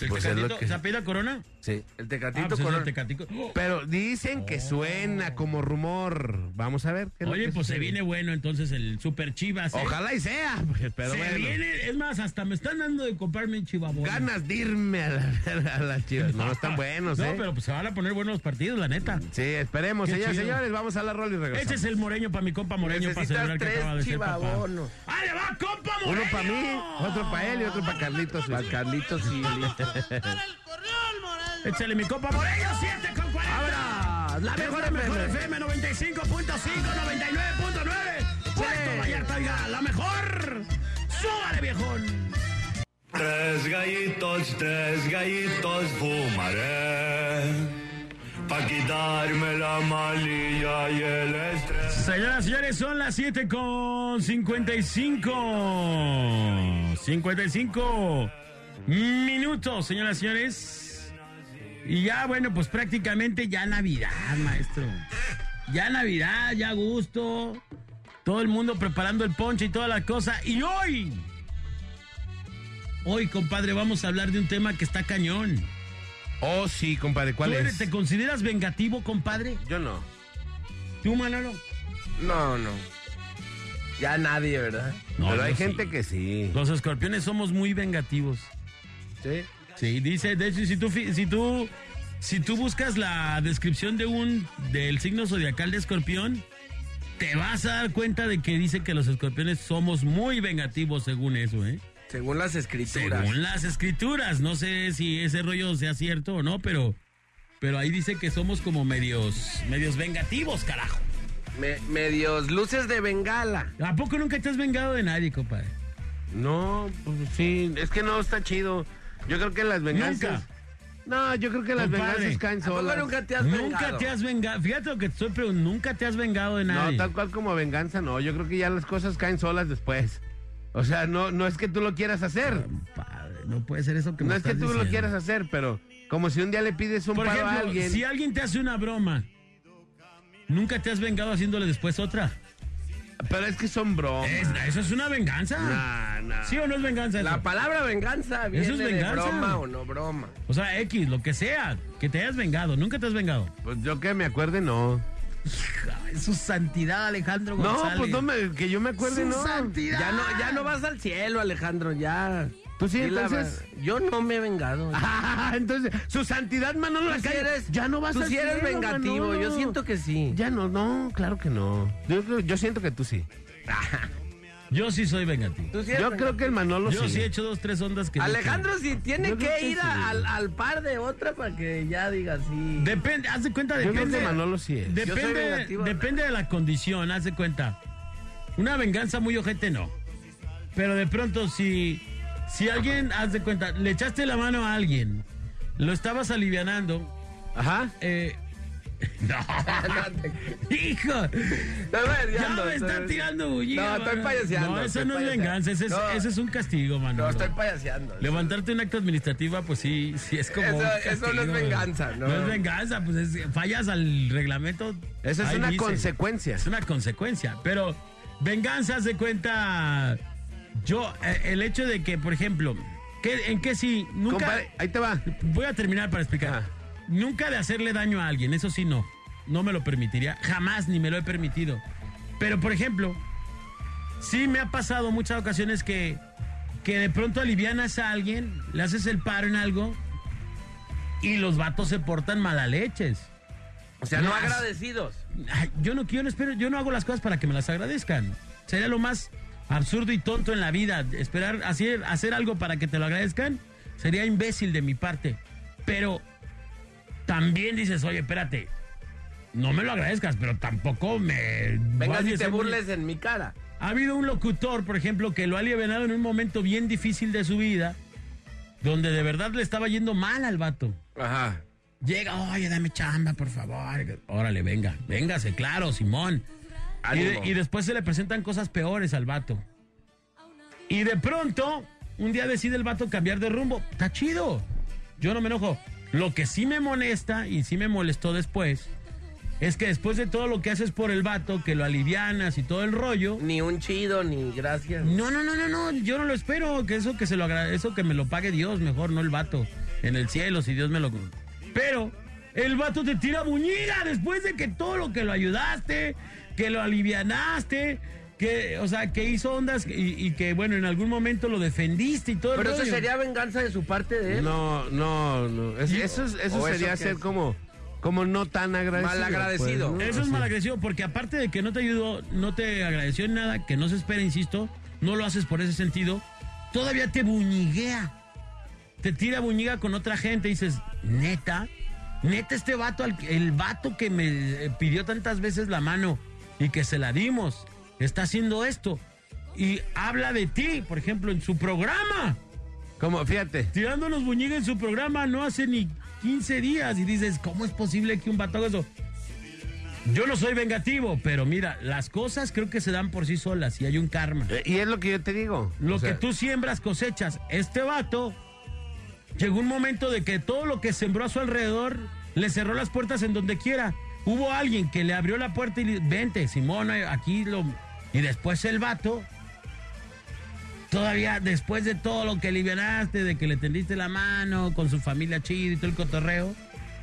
¿El Pues Tecatito? ¿Se apela Corona? Sí. El Ah, Tecatito pues es con el Tecatico. Pero dicen que suena como rumor. Vamos a ver. Oye, que pues se viene bueno entonces el Super Chivas. ¿eh? Ojalá y sea. pues, Pero se bueno. viene, es más, hasta me están dando de comprarme un chivabón. Ganas de irme a la, a la Chivas. No, están buenos, No, ¿eh? pero pues se van a poner buenos los partidos, la neta. Sí, esperemos. Qué Señoras y chido. señores, vamos a la rol y regresamos. Ese es el moreño para mi compa moreño para que tres acaba de ser papá. chivabonos. ¡Ah, le va, compa moreño! Uno para mí, otro para él y otro para Carlitos. Para Carlitos y listo. Échale mi compa moreño, 7 con 40. ¡Vámonos! La mejor la mejor FM. FM 95.5, 99.9. Puerto Vallarta, oiga, la mejor. ¡Súbale, viejón! Tres gallitos, tres gallitos fumaré. Pa' quitarme la malilla y el estrés. Señoras y señores, son las 7 con 55. 55 minutos, señoras y señores. Y ya, bueno, pues prácticamente ya Navidad, maestro. Ya Navidad, ya gusto. Todo el mundo preparando el ponche y toda la cosa. Y hoy, hoy, compadre, vamos a hablar de un tema que está cañón. Oh, sí, compadre. ¿Cuál ¿Tú eres- es? ¿Te consideras vengativo, compadre? Yo no. ¿Tú, Manolo? No, no. Ya nadie, ¿verdad? No, pero hay sí. gente que sí. Los escorpiones somos muy vengativos. Sí. Sí, dice, de hecho, si tú, si tú, si tú buscas la descripción de un, del signo zodiacal de escorpión, te vas a dar cuenta de que dice que los escorpiones somos muy vengativos según eso, ¿eh? Según las escrituras. Según las escrituras. No sé si ese rollo sea cierto o no, pero, pero ahí dice que somos como medios, medios vengativos, carajo. Me- medios luces de bengala. ¿A poco nunca te has vengado de nadie, compadre? No, pues sí. Es que no está chido. Yo creo que las venganzas. Nunca. No, yo creo que las Compadre. venganzas caen ¿A poco solas. nunca te has Nunca vengado? te has vengado. Fíjate lo que te estoy preguntando. Nunca te has vengado de No, nadie. tal cual como venganza, no. Yo creo que ya las cosas caen solas después. O sea, no, no es que tú lo quieras hacer. Padre, no puede ser eso que me No es que tú lo quieras hacer, pero como si un día le pides un Por paro ejemplo, a alguien. si alguien te hace una broma, ¿nunca te has vengado haciéndole después otra? Pero es que son bromas. Es- ¿Eso es una venganza? Nah, nah. ¿Sí o no es venganza? La palabra venganza viene Eso es venganza. de broma o no broma. O sea, X, lo que sea, que te hayas vengado. ¿Nunca te has vengado? Pues yo que me acuerde, no. Su santidad, Alejandro No, González. pues no me, que yo me acuerde, Su no. santidad. Ya no, ya no vas al cielo, Alejandro, ya. ¿Tú sí, entonces? yo no me he vengado. Ah, entonces, su santidad, Manolo, Tú sí acá eres, ya no vas tú al sí eres cielo, vengativo, Manolo. yo siento que sí. Ya no, no, claro que no. Yo, yo siento que tú sí. Yo sí soy vengativo. Sí Yo creo que el Manolo Yo sí. sí he hecho dos, tres ondas que... no Alejandro sí tiene Yo que ir sí. a- al, al par de otra para que ya diga sí. Depende, haz de cuenta, Yo creo depende. que Manolo sí es. Yo Depende, vengativo, depende de la condición, haz de cuenta. Una venganza muy ojete no. Pero de pronto si, si alguien, haz de cuenta, le echaste la mano a alguien, lo estabas alivianando, Ajá. eh, no, hijo, No, me ya ando, me está estoy- tirando bullida. No, estoy payaseando, No, eso no es venganza, ese es, No. ese es un castigo, mano. No, estoy payaseando. Levantarte un acto administrativa, pues sí, sí es como. Eso- un eso no es venganza, ¿no? No es venganza, pues es- fallas al reglamento. Esa es una dice. consecuencia. Es una consecuencia. Pero venganza se cuenta. Yo, eh, el hecho de que, por ejemplo, que, ¿en qué sí? Nunca. Compadre, ahí te va. Voy a terminar para explicar. Ajá. Nunca de hacerle daño a alguien, eso sí no. No me lo permitiría. Jamás ni me lo he permitido. Pero, por ejemplo, sí me ha pasado muchas ocasiones que, que de pronto alivianas a alguien, le haces el paro en algo y los vatos se portan malaleches. O sea, no agradecidos. Yo no quiero, espero, yo no hago las cosas para que me las agradezcan. Sería lo más absurdo y tonto en la vida. Esperar hacer, hacer algo para que te lo agradezcan sería imbécil de mi parte. Pero también dices, oye, espérate, no me lo agradezcas, pero tampoco me. Venga a te muy- burles en mi cara. Ha habido un locutor, por ejemplo, que lo ha alivianado en un momento bien difícil de su vida, donde de verdad le estaba yendo mal al vato. Ajá. Llega, oye, dame chamba, por favor. Órale, venga, véngase, claro, Simón. Y, de- Ánimo. y después se le presentan cosas peores al vato. Y de pronto, un día decide el vato cambiar de rumbo. Está chido. Yo no me enojo. Lo que sí me molesta y sí me molestó después es que después de todo lo que haces por el vato, que lo alivianas y todo el rollo, Ni un chido, ni gracias. no, no, no, no, no, yo no lo espero, que eso que se lo eso que me lo pague Dios, mejor no el vato en el cielo si Dios me lo Pero el vato te tira buñiga después de que todo lo que lo ayudaste, que lo alivianaste, que o sea, que hizo ondas y, y que bueno, en algún momento lo defendiste y todo el Pero eso rollo. sería venganza de su parte de él. No, no, no. Es- eso es- eso ¿O eso sería ser es? como, como no tan agradecido. Malagradecido. pues, ¿no? Eso es Así. malagresivo porque aparte de que no te ayudó, no te agradeció en nada, que no se espera, insisto, no lo haces por ese sentido, todavía te buñiguea. Te tira buñiga con otra gente y dices, neta, neta este vato, al- el vato que me eh, pidió tantas veces la mano y que se la dimos, está haciendo esto. Y habla de ti, por ejemplo, en su programa. Como, fíjate. Tirándonos buñiga en su programa no hace ni 15 días y dices, ¿cómo es posible que un vato haga eso? Yo no soy vengativo, pero mira, las cosas creo que se dan por sí solas y hay un karma. eh, Y es lo que yo te digo. Lo O sea, que tú siembras cosechas. Este vato llegó un momento de que todo lo que sembró a su alrededor le cerró las puertas en donde quiera. Hubo alguien que le abrió la puerta y le vente, Simón, aquí lo... Y después el vato, todavía después de todo lo que alivianaste, de que le tendiste la mano con su familia chido y todo el cotorreo,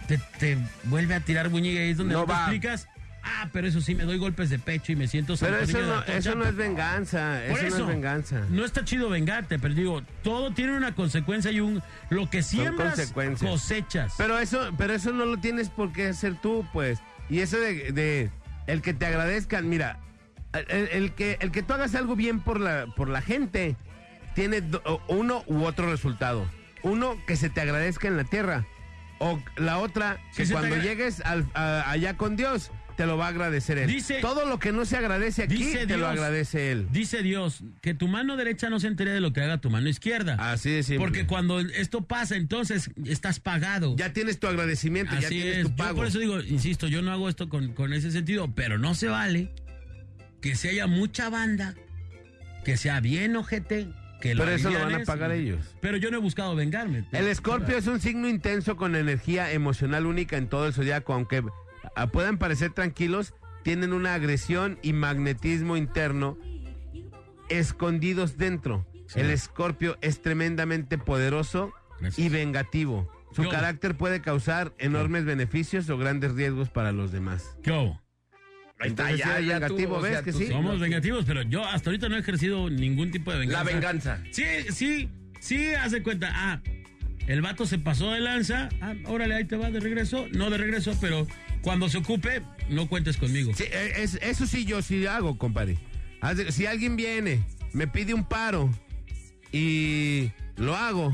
te, te vuelve a tirar buñiga y es donde No no te va. explicas. Ah, pero eso sí, me doy golpes de pecho y me siento Pero eso no, Atocha, eso no es venganza. Por Eso, no es venganza. No está chido vengarte, pero digo, todo tiene una consecuencia y un lo que siembras cosechas. Pero eso, pero eso no lo tienes por qué hacer tú, pues. Y eso de, de el que te agradezcan, mira, el, el que el que tú hagas algo bien por la por la gente tiene do- uno u otro resultado. Uno que se te agradezca en la tierra o la otra que cuando llegues al- a- allá con Dios te lo va a agradecer él. Dice- Todo lo que no se agradece aquí Dice te lo agradece él. Dice Dios que tu mano derecha no se entere de lo que haga tu mano izquierda. Así simple. Porque cuando esto pasa, entonces estás pagado. ya tienes tu agradecimiento, ya Así tienes es. tu Yo pago. por eso digo, insisto, yo no hago esto con, con ese sentido, pero no se vale que se haya mucha banda, que sea bien ojete, que lo Pero eso lo van a pagar ellos. Pero yo no he buscado vengarme. El escorpio es un signo intenso con energía emocional única en todo el zodiaco, aunque puedan parecer tranquilos, tienen una agresión y magnetismo interno escondidos dentro. Sí. El escorpio es tremendamente poderoso Gracias. y vengativo. Su Yo- carácter puede causar enormes beneficios o grandes riesgos para los demás. ¿Qué hubo? Ahí está, Entonces, ya, ya vengativo, tú, o ¿ves sea, que sí? Somos vengativos, pero yo hasta ahorita no he ejercido ningún tipo de venganza. La venganza. Sí, sí, sí, haz de cuenta. Ah, el vato se pasó de lanza. Ah, órale, ahí te va de regreso. No de regreso, pero cuando se ocupe, no cuentes conmigo. Sí, eh, es- eso sí yo sí hago, compadre. Si alguien viene, me pide un paro y lo hago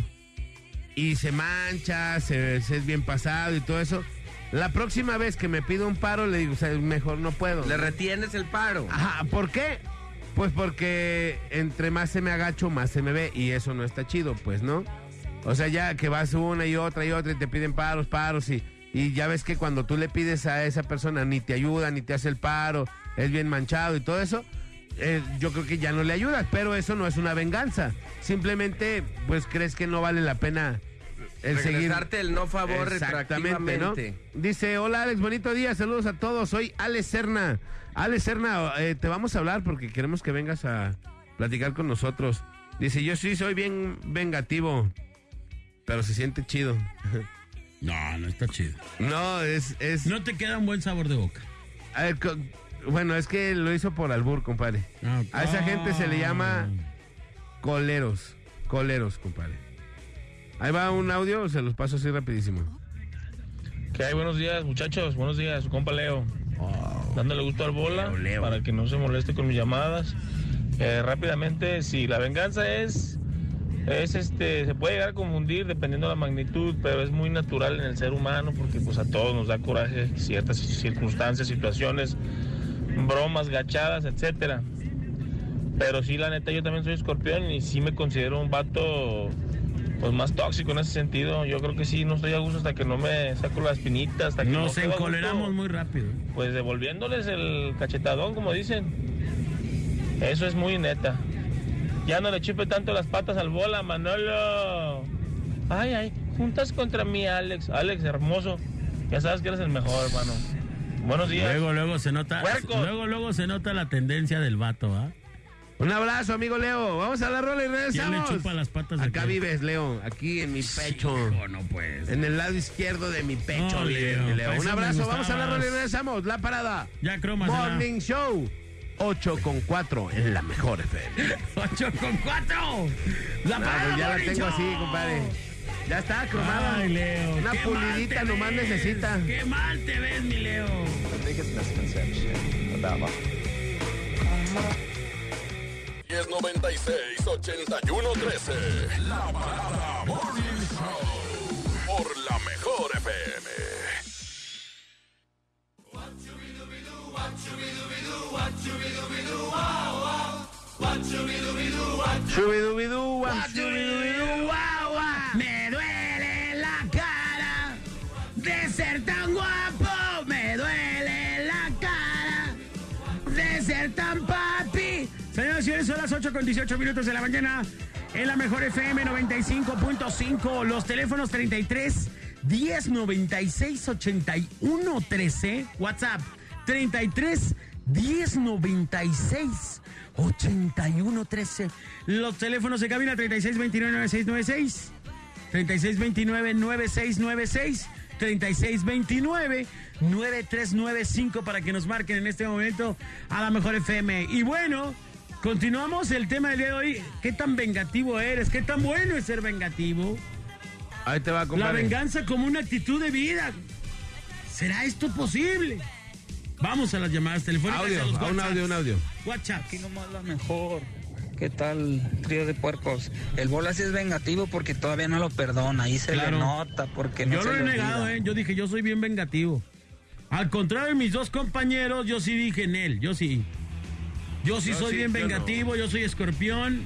y se mancha, se, se es bien pasado y todo eso, la próxima vez que me pide un paro le digo, o sea, mejor no puedo. Le retienes el paro. Ajá, ¿por qué? Pues porque entre más se me agacho, más se me ve y eso no está chido, pues, ¿no? O sea, ya que vas una y otra y otra y te piden paros, paros y, y ya ves que cuando tú le pides a esa persona ni te ayuda, ni te hace el paro, es bien manchado y todo eso, eh, yo creo que ya no le ayudas, pero eso no es una venganza. Simplemente, pues crees que no vale la pena el seguir. Regresarte el no favor Exactamente, ¿no? Dice, hola Alex, bonito día, saludos a todos, soy Alex Serna. Alex Serna, eh, te vamos a hablar porque queremos que vengas a platicar con nosotros. Dice, yo sí soy bien vengativo, pero se siente chido. No, no está chido. No, es... es No te queda un buen sabor de boca. a ver, Bueno, es que lo hizo por albur, compadre. Ah, A esa gente se le llama ah. coleros. Coleros, compadre. Ahí va un audio, se los paso así rapidísimo. ¿Qué hay? Buenos días, muchachos. Buenos días, su compa Leo. Dándole gusto al bola Leo, Leo. para que no se moleste con mis llamadas. Eh, rápidamente, si la venganza es, es este, se puede llegar a confundir dependiendo de la magnitud, pero es muy natural en el ser humano porque pues a todos nos da coraje ciertas circunstancias, situaciones, bromas, gachadas, etcétera. Pero sí, la neta, yo también soy escorpión y sí me considero un vato pues más tóxico en ese sentido. Yo creo que sí, no estoy a gusto hasta que no me saco la espinita, hasta que no Nos encoleramos muy rápido. Pues devolviéndoles el cachetadón, como dicen. Eso es muy neta. Ya no le chupe tanto las patas al bola, Manolo. Ay, ay, juntas contra mí, Alex. Alex, hermoso. Ya sabes que eres el mejor, hermano. Buenos días. Luego, luego se nota, Puercos. luego, luego se nota la tendencia del vato, ¿ah? Un abrazo, amigo Leo. Vamos a la rola y regresamos. ¿Quién le chupa las patas Acá quién? vives, Leo. Aquí en mi pecho. Hijo, no pues. En el lado izquierdo de mi pecho, No, Leo, Un abrazo. Vamos a la rola y regresamos. La parada. Ya cromas. Morning Show. 8 con 4 en la mejor FM. 8 con 4. La parada pues ya la tengo Show. así, compadre. Ya está cromada. Ay, Leo. Una pulidita nomás ves, necesita. Qué mal te ves, mi Leo. biggest misconception about love. 1096 81 13. La parada Morning Show. Por la mejor FM. Me duele la cara de ser tan guapo. Me duele la cara de ser tan papi. Señoras y señores, son las 8 con 18 minutos de la mañana. En la mejor FM 95.5. Los teléfonos 33 10 96 81 13. WhatsApp 33 10 96 81 13. Los teléfonos de cabina 36 29 9696. 3629-9696, 3629-9395 para que nos marquen en este momento a la mejor FM. Y bueno, continuamos el tema del día de hoy. ¿Qué tan vengativo eres? ¿Qué tan bueno es ser vengativo? Ahí te va, La compadre. venganza como una actitud de vida. ¿Será esto posible? Vamos a las llamadas telefónicas. Audio, a los a un audio, un audio. WhatsApp. Aquí nomás la mejor. ¿Qué tal, trío de puercos? El bola sí es vengativo porque todavía no lo perdona. Ahí se Claro. le nota porque no Yo se lo he negado, olvida. ¿eh? Yo dije, yo soy bien vengativo. Al contrario de mis dos compañeros, yo sí dije en él, yo sí. Yo sí Yo soy sí, bien yo no. vengativo, yo soy escorpión.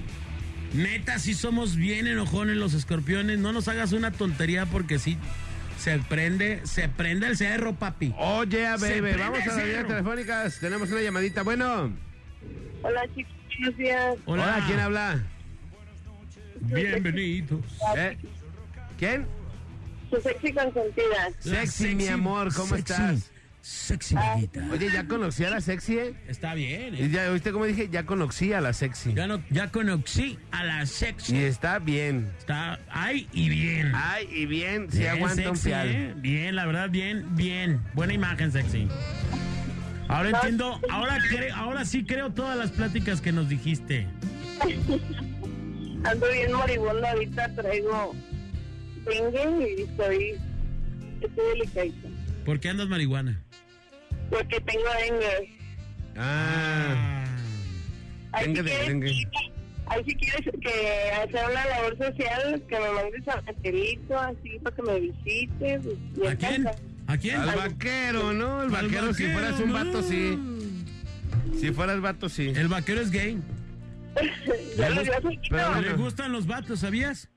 Neta, sí somos bien enojones los escorpiones. No nos hagas una tontería porque sí se prende, se prende el cerro, papi. Oye, baby, vamos a las líneas telefónicas. Tenemos una llamadita. Bueno, Hola chicos, buenos días. hola, ¿quién habla? Bienvenidos. ¿Eh? ¿Quién? Su sexy consentida. La Sexy, mi amor, ¿cómo sexy, estás? Sexy, amiguita. Oye, ya conocí a la sexy, ¿eh? Está bien, Y ¿eh? ya, ¿Oíste cómo dije? Ya conocí a la sexy. Ya, no, ya conocí a la sexy. Y está bien. Está ay y bien. Ay, y bien, si Bien aguanta un sexy, pial. ¿eh? Bien, la verdad, bien, bien. Buena imagen, sexy. Ahora entiendo, ahora, cre- ahora sí creo todas las pláticas que nos dijiste. Ando bien moribundo ahorita, traigo dengue y estoy, estoy delicadita. ¿Por qué andas marihuana? Porque tengo dengue. Ah, Ahí si, dengue de quieres, dengue. ahí si quieres que hacer una labor social, que me mandes a Vaquerito, así para que me visites. y ¿A quién? casa. ¿A quién? Al vaquero, ¿no? El Al vaquero, si fueras un no. vato, sí. Si fueras vato, sí. El vaquero es gay. Ya Le lo, gusta- ya se lo quito. pero Le gustan los vatos, ¿sabías?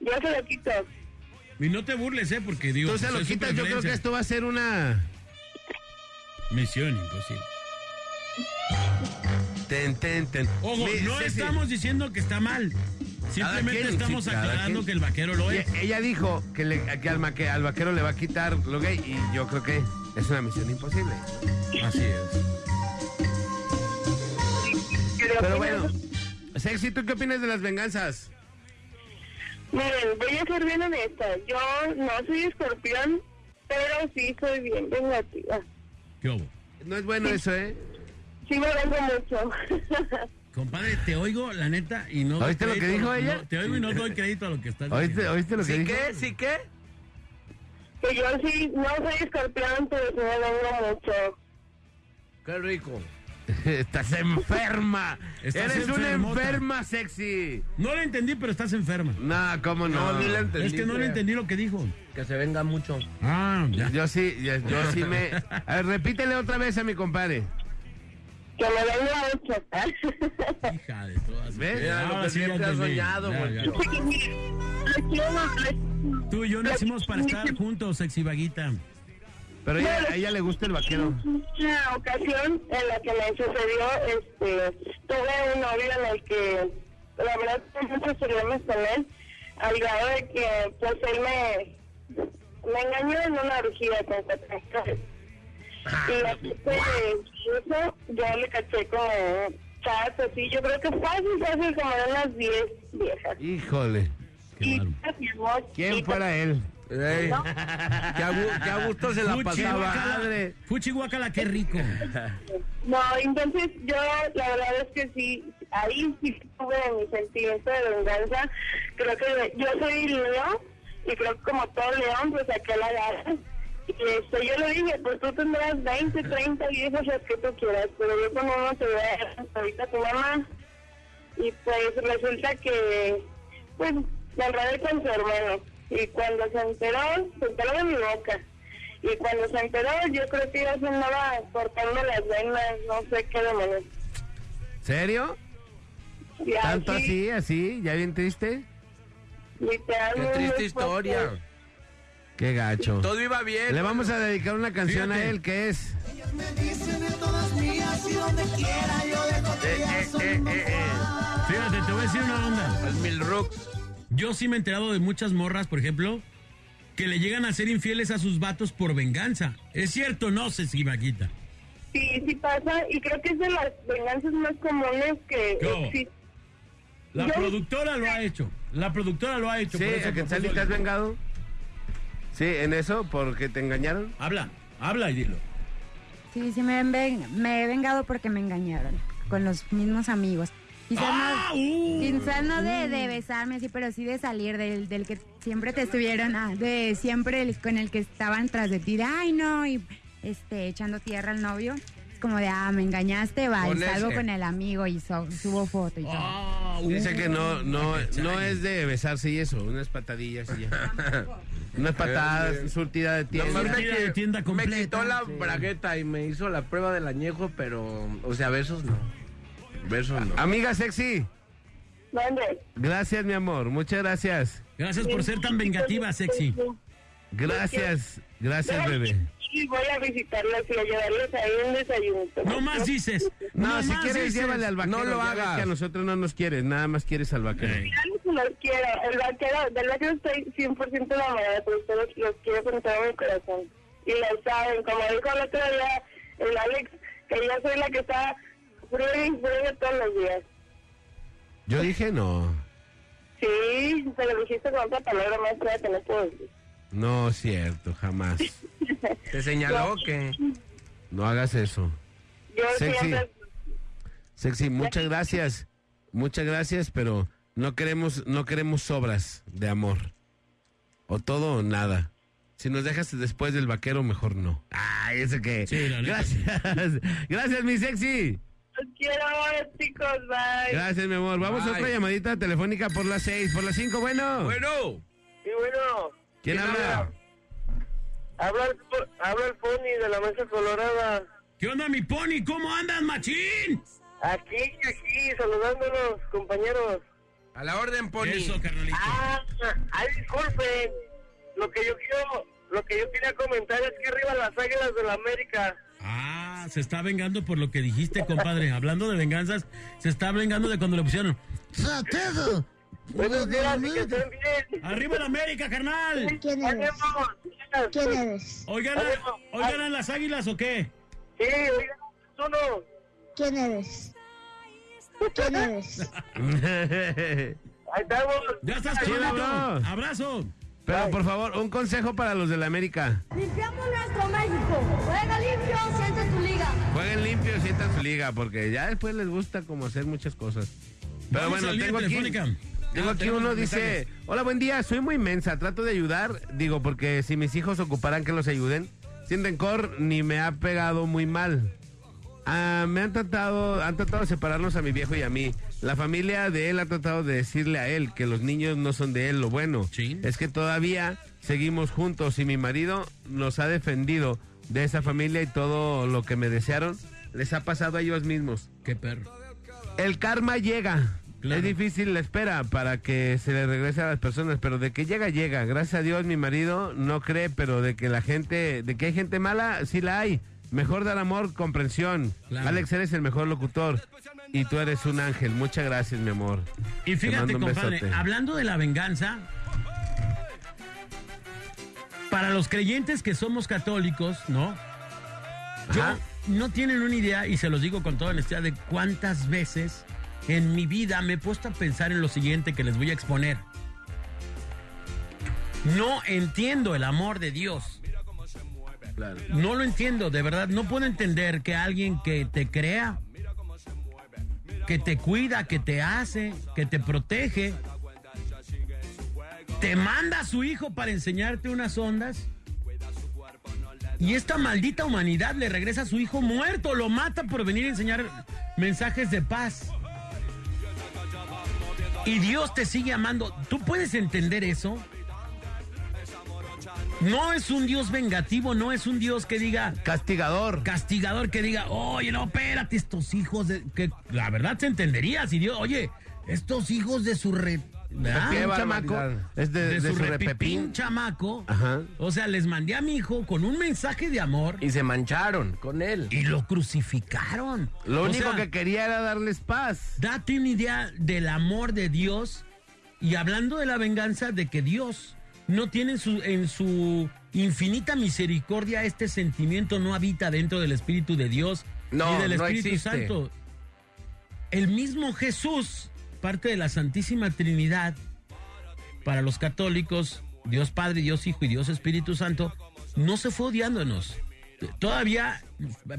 Ya se lo quito. Y no te burles, ¿eh? Porque digo, Tú se pues, lo quitas, yo creo que esto va a ser una... Misión imposible. Ten, ten, ten. Ojo, no estamos diciendo que está mal. Simplemente quien, estamos sí, aclarando que el vaquero lo es. ella dijo que, le- que al, maque- al vaquero le va a quitar lo gay y yo creo que es una misión imposible. Así es. ¿Qué Pero bueno, Sexy, ¿tú qué opinas de las venganzas? Miren, voy a ser bien honesta. Yo no soy escorpión, pero sí soy bien vengativa. ¿Qué hubo? No es bueno eso, ¿eh? Sí me vengo mucho. Compadre, te oigo, la neta, y no ¿Oíste lo que dijo ella? no, te oigo y no doy crédito a lo que estás ¿Oíste, diciendo. ¿oíste lo que ¿Sí dijo? qué? ¿Sí qué? que yo sí, no soy escorpión, pero sí me vengo mucho. Qué rico. Estás enferma. Estás Eres una enferma sexy. No lo entendí, pero estás enferma. No, ¿cómo no? No, ni entendí. Es que no le entendí lo que dijo. Que se venga mucho. Ah, ya. Yo sí, yo, yo sí me... A ver, repítele otra vez a mi compadre. Que me vengo mucho. Hija de todas. ¿Ves? Mira lo que sí siempre has soñado, güey. Tú y yo nacimos para estar juntos, sexy vaguita. Pero ella- a ella le gusta el vaquero. Una ocasión en la que me sucedió, este, tuve un novio en el que, la verdad, tuve muchos problemas con él, al grado de que, pues, él me, me engañó en una orgía con cuatro mujeres. Y aparte de eso, yo le caché como chats así, yo creo que fácil, fácil, como de unas 10 viejas. Híjole. Qué Y, pues, ¿Quién fuera él? Ey, ¿no? qué, a, gu- qué a gusto se la Fuchi pasaba. guacala, fuchi guacala, qué rico. No, entonces yo la verdad es que sí, ahí sí tuve mi sentimiento de venganza. Creo que yo soy león y creo que como todo león pues saqué la garra. Y este, yo le dije, pues tú tendrás 20, 30 viejas las que tú quieras, pero yo con uno te voy a dar ahorita a tu mamá. Y pues resulta que pues me enredé con su hermano. Y cuando se enteró, se enteró de mi boca. Y cuando se enteró, yo creo que ya se andaba cortando las venas, no sé qué demonios. ¿Serio? Y ¿Tanto así, así? ¿Ya bien triste? Qué literalmente, triste historia. fuerte. Qué gacho. Todo iba bien. Le vamos a dedicar una canción a Fíjate. él que es... Fíjate, te voy a decir una onda. Al Mil Rocks. Yo sí me he enterado de muchas morras, por ejemplo, que le llegan a ser infieles a sus vatos por venganza. ¿Es cierto no, sexy vaguita? Sí, sí pasa, y creo que es de las venganzas más comunes que existen. La Yo- productora lo ha hecho. La productora lo ha hecho. Sí, por eso ¿a que te has vengado? Sí, en eso, porque te engañaron. Habla, habla y dilo. Sí, sí, me he vengado porque me engañaron con los mismos amigos. Quizás ¡Ah! no, ¡Uh! quizás no de, de besarme así, pero sí de salir del, del que siempre te estuvieron, ah, de siempre el- con el que estaban tras de ti, de ay no, y este, echando tierra al novio. Es como de, ah, me engañaste, va, y Con salgo ese. con el amigo y so- subo foto y todo. Ah, uh, Dice que no, no, Cachai. no es de besarse y eso, unas patadillas y ya. Unas patadas, surtida de tienda. Nomás Surtida de tienda me completa. quitó la bragueta y me hizo la prueba del añejo, pero, o sea, besos no. No. Amiga sexy, ¿Dónde? gracias mi amor, muchas gracias. Gracias por ser tan vengativa, sexy. Gracias, gracias bebé. Y voy a visitarlos y a llevarles ahí un desayuno. No más dices. No, si más quieres dices. llévale al vaquero. No lo hagas. que a nosotros no nos quieres, nada más quieres al vaquero. Ya los quiero, el vaquero, del vaquero estoy 100% enamorada, pero ustedes los quiero con todo mi corazón. Y lo saben, como dijo el otro día el Alex, que yo soy la que está frío y frío todos los días. Yo dije no, Sí, se lo dijiste con otra palabra más fea que no puedo decir. no es cierto, jamás. ¿Te señaló que No hagas eso. Yo Sexy. siempre... Sexy, muchas gracias. Muchas gracias, pero no queremos, no queremos sobras de amor. O todo o nada. Si nos dejas después del vaquero, mejor no. Ay, ese que. Sí, gracias. Gracias, mi sexy. Los quiero, chicos, bye. Gracias, mi amor. Vamos a otra llamadita telefónica por las seis, por las cinco, bueno. Bueno, Y bueno, ¿Quién habla? habla el, habla el Pony de la Mesa Colorada. ¿Qué onda, mi pony? ¿Cómo andas, machín? Aquí, aquí, saludándonos, compañeros. a la orden, Pony. Eso, carnalito. Ah, ay, disculpen. Lo que yo quiero, lo que yo quería comentar es que arriba las águilas de la América. Ah, se está vengando por lo que dijiste, compadre. Hablando de venganzas, se está vengando de cuando le pusieron. Buenos días y que estén bien. ¡Arriba la América, carnal! ¿Quién eres? ¿Quién eres? ¿Hoy ganan, hoy ganan las águilas o qué? Sí, oigan, uno. ¿Quién eres? ¿Quién eres? Ahí estamos. Ya estás, bro. Abrazo. Pero por favor, un consejo para los de la América. Limpiamos nuestro México. Juega limpio. Jueguen limpio, sientan su liga, porque ya después les gusta como hacer muchas cosas. Pero Vamos bueno, tengo aquí, tengo Ah, aquí uno, dice, hola, buen día, soy muy inmensa, trato de ayudar, digo, porque si mis hijos ocuparan que los ayuden, sin rencor, ni me ha pegado muy mal. Ah, me han tratado, han tratado de separarnos a mi viejo y a mí. La familia de él ha tratado de decirle a él que los niños no son de él. Lo bueno es que todavía seguimos juntos y mi marido nos ha defendido de esa familia y todo lo que me desearon les ha pasado a ellos mismos. Qué perro. El karma llega. Es difícil la espera para que se le regrese a las personas, pero de que llega, llega. Gracias a Dios mi marido no cree, pero de que la gente, de que hay gente mala, sí la hay. Mejor dar amor, comprensión. Claro. Alex, eres el mejor locutor. Y tú eres un ángel. Muchas gracias, mi amor. Y Te fíjate, compadre, besote. hablando de la venganza, para los creyentes que somos católicos, ¿no? Yo no tienen una idea, y se los digo con toda honestidad, de cuántas veces en mi vida me he puesto a pensar en lo siguiente que les voy a exponer. No entiendo el amor de Dios. No lo entiendo, de verdad. No puedo entender que alguien que te crea, que te cuida, que te hace, que te protege, te manda a su hijo para enseñarte unas ondas. Y esta maldita humanidad le regresa a su hijo muerto, lo mata por venir a enseñar mensajes de paz. Y Dios te sigue amando. ¿Tú puedes entender eso? No es un Dios vengativo, no es un Dios que diga... Castigador. Castigador que diga, oye, no, espérate, estos hijos de... Que la verdad se entendería si Dios, oye, estos hijos de su re... Qué Un barbaridad. Es de- de su, su repepín. chamaco. Ajá. O sea, les mandé a mi hijo con un mensaje de amor. Y se mancharon con él. Y lo crucificaron. Lo O único sea, que quería era darles paz. Date una idea del amor de Dios y hablando de la venganza de que Dios no tiene en su, en su infinita misericordia este sentimiento no habita dentro del Espíritu de Dios No, ni del Espíritu. Santo. El mismo Jesús, parte de la Santísima Trinidad, para los católicos, Dios Padre, Dios Hijo y Dios Espíritu Santo, no se fue odiándonos. Todavía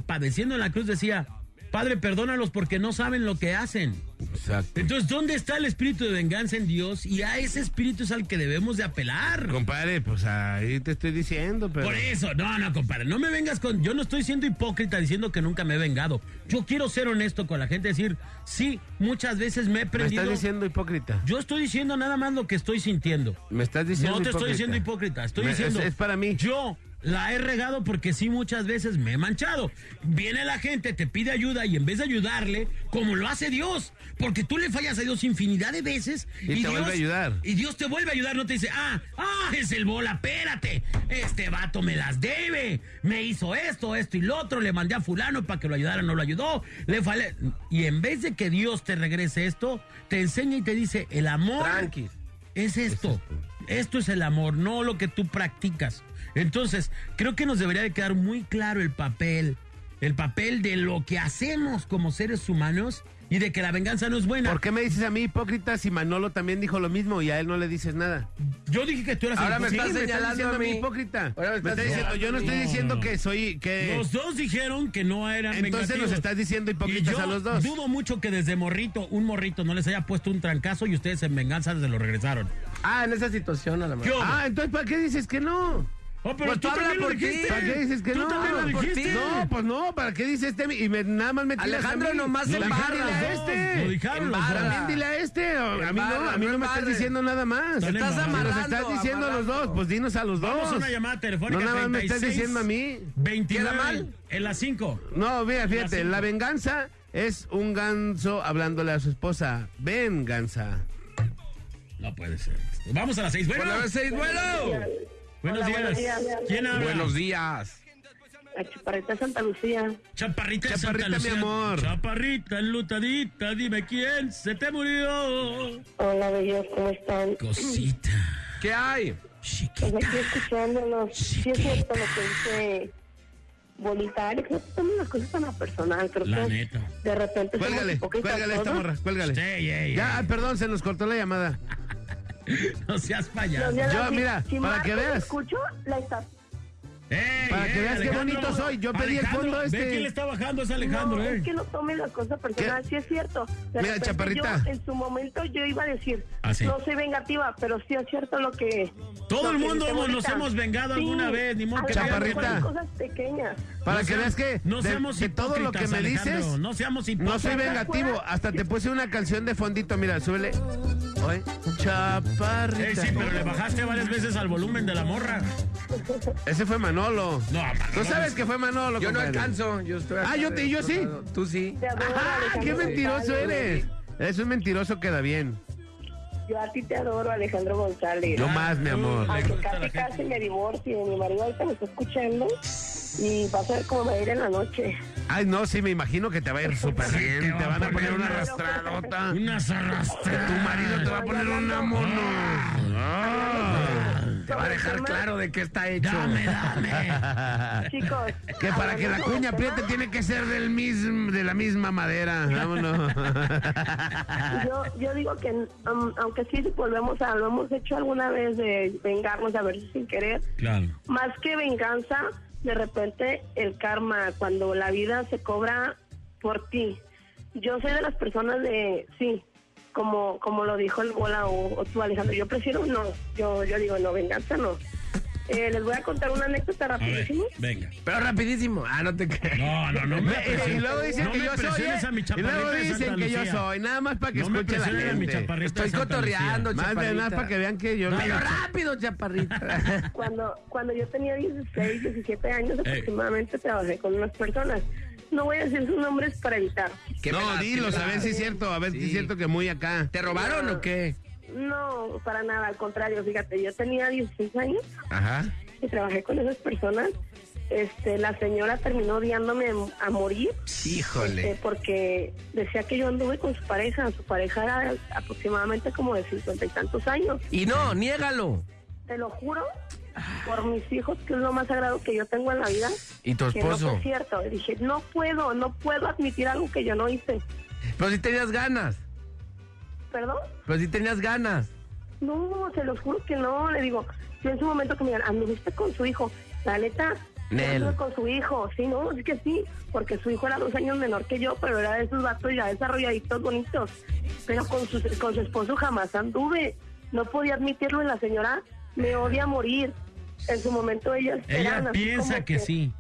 padeciendo en la cruz decía, Padre, perdónalos porque no saben lo que hacen. Exacto. Entonces, ¿dónde está el espíritu de venganza en Dios? Y a ese espíritu es al que debemos de apelar. Compadre, pues ahí te estoy diciendo, pero... Por eso, no, no, compadre, no me vengas con... Yo no estoy siendo hipócrita diciendo que nunca me he vengado. Yo quiero ser honesto con la gente, decir, sí, muchas veces me he Me prendido... estás diciendo hipócrita. Yo estoy diciendo nada más lo que estoy sintiendo. Me estás diciendo No te estoy diciendo hipócrita, estoy Me- diciendo... es- es para mí. Yo la he regado porque sí muchas veces me he manchado. Viene la gente, te pide ayuda y en vez de ayudarle, como lo hace Dios, porque tú le fallas a Dios infinidad de veces Y te Dios, vuelve a ayudar. Y Dios te vuelve a ayudar, no te dice, ah, ah, es el bola, espérate, este vato me las debe, me hizo esto, esto y lo otro, le mandé a fulano para que lo ayudara, no lo ayudó, le falé. Y en vez de que Dios te regrese esto, te enseña y te dice, el amor Tranqui. es esto. Esto es el amor, no lo que tú practicas. Entonces, creo que nos debería de quedar muy claro el papel, el papel de lo que hacemos como seres humanos y de que la venganza no es buena. ¿Por qué me dices a mí hipócrita si Manolo también dijo lo mismo y a él no le dices nada? Yo dije que tú eras Ahora me estás Sí, señalando diciendo a mí. hipócrita. Ahora me Me estás diciendo, yo no estoy diciendo que soy que Los dos dijeron que no eran Entonces vengativos. nos estás diciendo hipócritas Y yo a los dos. dudo mucho que desde morrito, un morrito no les haya puesto un trancazo y ustedes en venganza se lo regresaron. Ah, en esa situación a la mejor. Yo- Ah, entonces ¿para qué dices que no? Oh, pero Pues tú tú habla también lo por ti. dijiste. ¿Para qué dices que Tú no? también lo por dijiste. No, pues no, ¿para qué dices este? Y me, nada más me tiras Alejandro a mí. nomás se embarra. dile a este. lo dijeron. También dile a este. A mí no, a mí no me estás diciendo nada más. Estás embarrando. Nos amarrando. estás diciendo a los dos, amarrando. pues dinos a los dos. Vamos a una llamada telefónica. No, nada más me estás 36, diciendo a mí. 29, ¿Queda mal? En las 5. No, mira, fíjate, la venganza es un ganso hablándole a su esposa. Venganza. No puede ser. esto. Vamos a las 6. Bueno, Por la seis, bueno. Buenos, Hola, días. buenos días. ¿Quién habla? Buenos días. La chaparrita Santa Lucía. Chaparrita, de Chaparrita, Santa Lucía. mi amor. Chaparrita, enlutadita, dime quién se te murió. Hola, bellos, ¿cómo están? Cosita, ¿Qué hay? Pues chiquita. aquí escuchándolos. Sí es cierto lo que dice Bolita. Alex, no te tomes las cosas tan a personal. Creo La que neta. de repente Cuélgale, cuélgale esta morra, cuélgale. Ey, ey, Ya, ey. ah, perdón, se nos cortó la llamada. No seas payaso. Yo, mira, si para Marco que veas. escucho, la está... Ey, Para que ey, veas qué bonito soy. Yo pedí el fondo Ve este. quién le está bajando, es Alejandro, no, eh. es que no tome las cosas personales, sí es cierto. De Mira, chaparrita. yo, en su momento yo iba a decir, Ah, sí. no soy vengativa, pero sí es cierto lo que... Todo lo el que mundo hemos- nos hemos vengado alguna vez, ni modo que Chaparrita. cosas pequeñas. Para No que veas que no de, seamos de todo lo que me dices, no seamos no soy vengativo. Hasta te puse una canción de fondito. Mira, súbele. Oye, chaparrita. Ey, sí, pero le bajaste varias veces al volumen de la morra. Ese fue Manolo. No, Manolo. Tú sabes que fue Manolo. Yo no alcanzo. Yo estoy Ah, yo te- yo sí. Tú sí. Te adoro, Ah, Alejandro qué mentiroso eres. Es un mentiroso queda bien. Yo a ti te adoro, Alejandro González. Yo más, mi amor. Aunque casi casi me divorcie, mi marido ahorita me está escuchando y vas a ver cómo me va a ir en la noche. Ay, no, sí, me imagino que te va a ir súper bien. te va van a poner poner una una- arrastradota. Unas arrastradas. tu marido te va a poner una mono. Ah. Te va a dejar claro de qué está hecho. Dame, dame. Chicos, Que para que la cuña apriete tiene que ser del mismo, de la misma madera. Vámonos. Yo, yo digo que um, aunque sí volvemos a, lo hemos hecho alguna vez de vengarnos a ver si sin querer, Claro. más que venganza, de repente el karma, cuando la vida se cobra por ti. Yo soy de las personas de, sí, como como lo dijo el bola o, o tú Alejandro, yo prefiero no, yo yo digo no, venganza no. Eh, les voy a contar una anécdota rapidísimo. venga. Pero rapidísimo. Ah, no te creas. No, no, no me y luego dicen no que yo soy. ¿eh? a mi Y chaparrita luego dicen que yo soy. Nada más para que No me escuche la presiones a mi gente. chaparrita Estoy cotorreando, Lucía. Más de nada chaparrita. para que vean que yo no. Pero rápido, chaparrita. Cuando cuando yo tenía 16, 17 años Ey. aproximadamente trabajé con unas personas. No voy a decir sus nombres para evitar. ¿Qué me No, la- dilos, a ver si es cierto, a ver si es cierto que muy acá. ¿Te robaron o qué? No, para nada, al contrario, fíjate, yo tenía 16 años Ajá. y trabajé con esas personas. Este, la señora terminó odiándome a morir Híjole. eh, porque decía que yo anduve con su pareja. Su pareja era aproximadamente como de 50 y tantos años. Y no, niégalo. Te lo juro por mis hijos, que es lo más sagrado que yo tengo en la vida. ¿Y tu Que no esposo? fue cierto. Dije, no puedo, no puedo admitir algo que yo no hice. Pero si tenías ganas. ¿Perdón? Pero si tenías ganas. No, se los juro que no. Le digo, yo en su momento que me digan, anduviste con su hijo. La neta, Nel. con su hijo. Sí, no, es que sí. Porque su hijo era dos años menor que yo, pero era de esos vatos ya desarrolladitos, bonitos. Pero con su, con su esposo jamás anduve. No podía admitirlo y la señora me odia a morir. En su momento ellas Ella piensa que sí.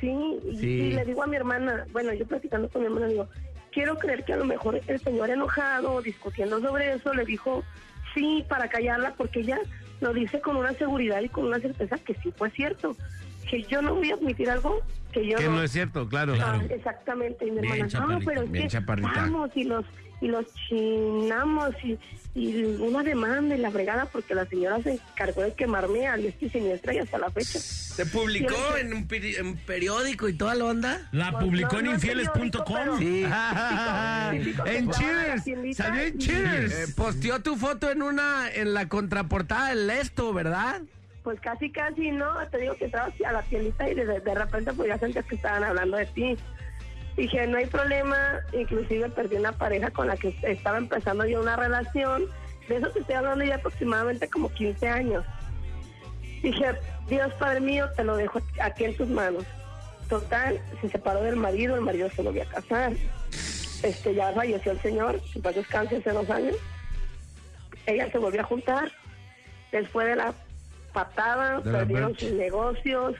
Sí, y, Sí. y le digo a mi hermana, bueno, yo platicando con mi hermana, digo, quiero creer que a lo mejor el señor enojado, discutiendo sobre eso, le dijo sí para callarla, porque ella lo dice con una seguridad y con una certeza que sí fue cierto, que yo no voy a admitir algo que yo Que no es cierto, claro. Ah, exactamente, y mi Bien, hermana, no, pero es que chaparrita. vamos y los y los chinamos y, y una demanda y la fregada porque la señora se encargó de quemarme a diestra y siniestra y hasta la fecha. ¿Se publicó en un peri- en periódico y toda la onda? La Pues publicó no, en infieles.com. Sí. En Cheers. Salió en y- Cheers. Eh, posteó tu foto en una en la contraportada del esto, ¿verdad? Pues casi, casi, ¿no? Te digo que entrabas a la tiendita y de, de repente pues ya sentías que estaban hablando de ti. Dije, no hay problema, inclusive perdí una pareja con la que estaba empezando yo una relación. De eso te estoy hablando ya aproximadamente como 15 años. Dije, Dios Padre mío, te lo dejo aquí en tus manos. Total, se separó del marido, el marido se volvió a casar. Este, ya falleció el señor, que paz descanse hace dos años. Ella se volvió a juntar. Después de la patada, De perdieron sus negocios.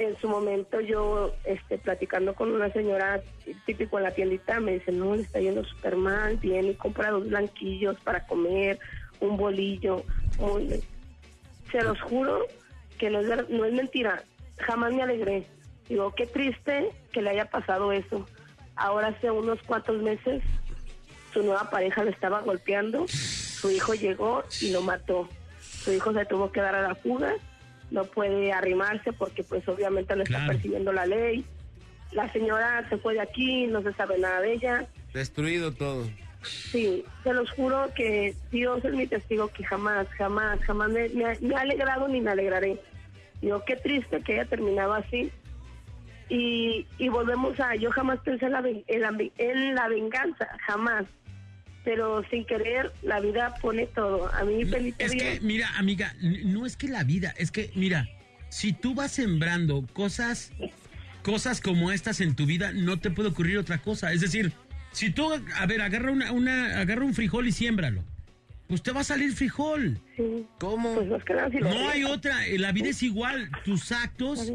En su momento yo, este, platicando con una señora típico en la tiendita, me dice, no, le está yendo súper mal, viene y compra dos blanquillos para comer, un bolillo. Se los juro que no es, no es mentira, jamás me alegré. Digo, qué triste que le haya pasado eso. Ahora hace unos cuantos meses su nueva pareja lo estaba golpeando, su hijo llegó y lo mató. Su hijo se tuvo que dar a la fuga, no puede arrimarse porque pues obviamente está Claro. persiguiendo la ley. La señora se fue de aquí, no se sabe nada de ella. Destruido todo. Sí, se los juro que Dios es mi testigo que jamás, jamás, jamás me, me ha- me ha alegrado ni me alegraré. Digo, qué triste que haya terminado así. Y, y volvemos a, yo jamás pensé en la, ven- en la, en la venganza, jamás. Pero sin querer la vida pone todo. A mí Felipe Es que, Díaz- mira, amiga, no es que la vida, es que, mira, si tú vas sembrando cosas, cosas como estas en tu vida, no te puede ocurrir otra cosa. Es decir, si tú, a ver, agarra una, una, agarra un frijol y siémbralo. Pues te va a salir frijol. ¿Cómo? Pues No hay otra, eh, la vida es igual. Tus actos,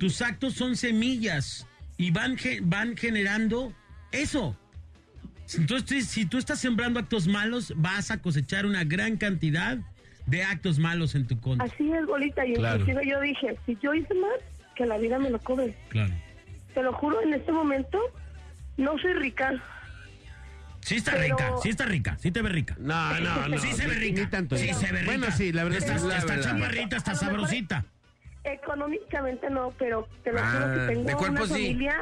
tus actos son semillas y van, ge- van generando eso. Entonces, si tú estás sembrando actos malos, vas a cosechar una gran cantidad de actos malos en tu contra. Así es, bolita. Y Claro. inclusive yo dije, si yo hice mal, que la vida me lo cobre. Claro. Te lo juro, en este momento no soy rica. Sí está Pero- rica, sí está rica, sí te ve rica. No, no, no. Sí se ve rica. ni tanto. Sí se ve rica. Bueno, sí, la verdad Está, es la está verdad. chaparrita, está sabrosita. Económicamente no, pero te lo Ah, juro que de tengo cuerpo una sí. familia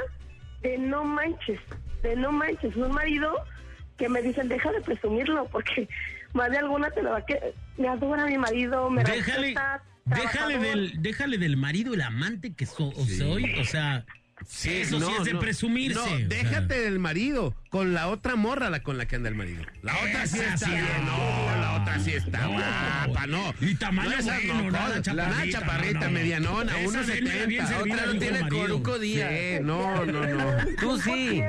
de no manches, de no manches. Un marido que me dicen, deja de presumirlo, porque más de alguna te lo va a que... Me adora mi marido, me Déjale, respeta, déjale del, déjale del marido el amante que so- o soy, o sea, eso sí no, es de no. presumirse. No, o sea. déjate del marido con la otra morra la con la que anda el marido. La otra sí está sí, bien. No, la otra sí está No. guapa, no. Y tamaño no bueno, no, nada, la- chaparrita, Una chaparrita no, no, no. medianona, Esa unos sí mira bien 70. servida, Otra dijo tiene. Coruco Díaz. Sí, no, no, no. Tú sí.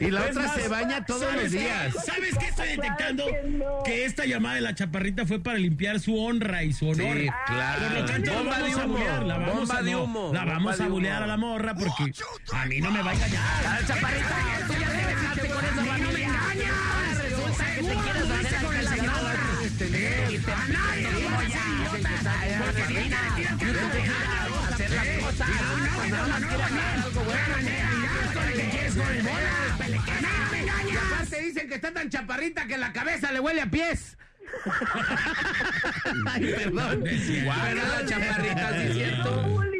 Y la otra más, se baña todos los días. ¿Sabes qué estoy detectando? Claro que no. Que esta llamada de la chaparrita fue para limpiar su honra y su honor. Sí, Por lo claro. tanto, la Bomba de vamos a humo, bulear, la vamos bomba a, de no, humo, la bomba vamos de a bulear a la morra porque a mí no me va a engañar. Ah, chaparrita, tú ya esa familia. Ahora resulta que te quieres hacer al calzador. Y te a nadie le digo ya. Dicen que estás bien buena niña. Yo te dejo hacer las cosas. Cuando no las quieres hacer algo bueno. Y aparte dicen que está tan chaparrita que la cabeza le huele a pies. Ay, perdón. ¿Verdad, la chaparrita? Sí, es cierto.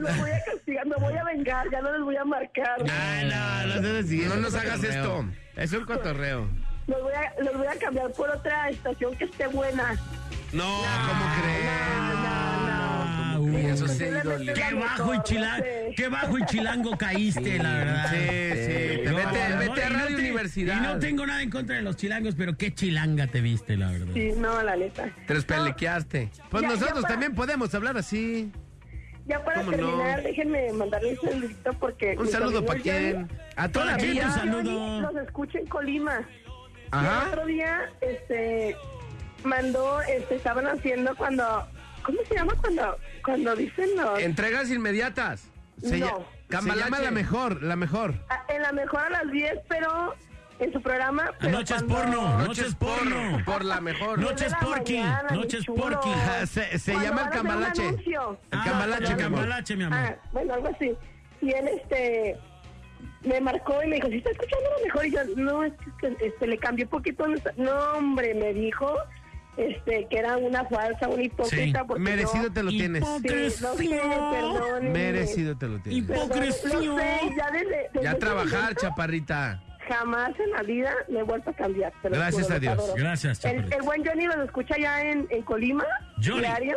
Bully, lo voy a castigar, me voy a vengar, ya no les voy a marcar. Ay, no, no No es un nos hagas esto. Es un cotorreo. Los voy, a, los voy a cambiar por otra estación que esté buena. No, ¿cómo crees? Ah, uy, Eso sí, Qué bajo y chilango, no qué bajo y chilango caíste, la verdad. Sí, sí. Vete, No, vete a y no Radio te- Universidad. Y no tengo nada en contra de los chilangos, pero qué chilanga te viste, la verdad. Sí, no, la neta. Te los pelequeaste. Pues Ya, ya nosotros para- también podemos hablar así. Ya para terminar, déjenme mandarles un saludito porque... Un saludo para quién. A toda la ¿Para quién vida. tu Johnny saludo? Los escucha en Colima. Y el otro día, este, mandó, este, estaban haciendo cuando... ¿Cómo se llama cuando, cuando dicen los... Entregas inmediatas. Se, No. se llama la mejor, la mejor. Ah, En la mejor a las 10, pero en su programa... Noches porno. Noches porno. Por la mejor. Noches porky, noches porky. Se, se Cuando llama el cambalache. El Ah, cambalache, el mi amor. cambalache, mi amor. Ah, bueno, algo así. Y él, este, me marcó y me dijo, ¿sí está escuchando lo mejor? Y yo, no, es que este, le cambié un poquito. nuestra-". No, hombre, me dijo este, que era una falsa, una hipócrita. Sí. porque Merecido yo- te lo tienes. Sí, lo sé, perdónenme. Merecido te lo tienes. Perdón, Hipocresía. Lo sé, ya desde, desde Ya trabajar, momento, chaparrita. Jamás en la vida me he vuelto a cambiar. Gracias juro, a Dios. Gracias, El, chaparrita. el buen Johnny lo escucha ya en, en Colima, Johnny. diario.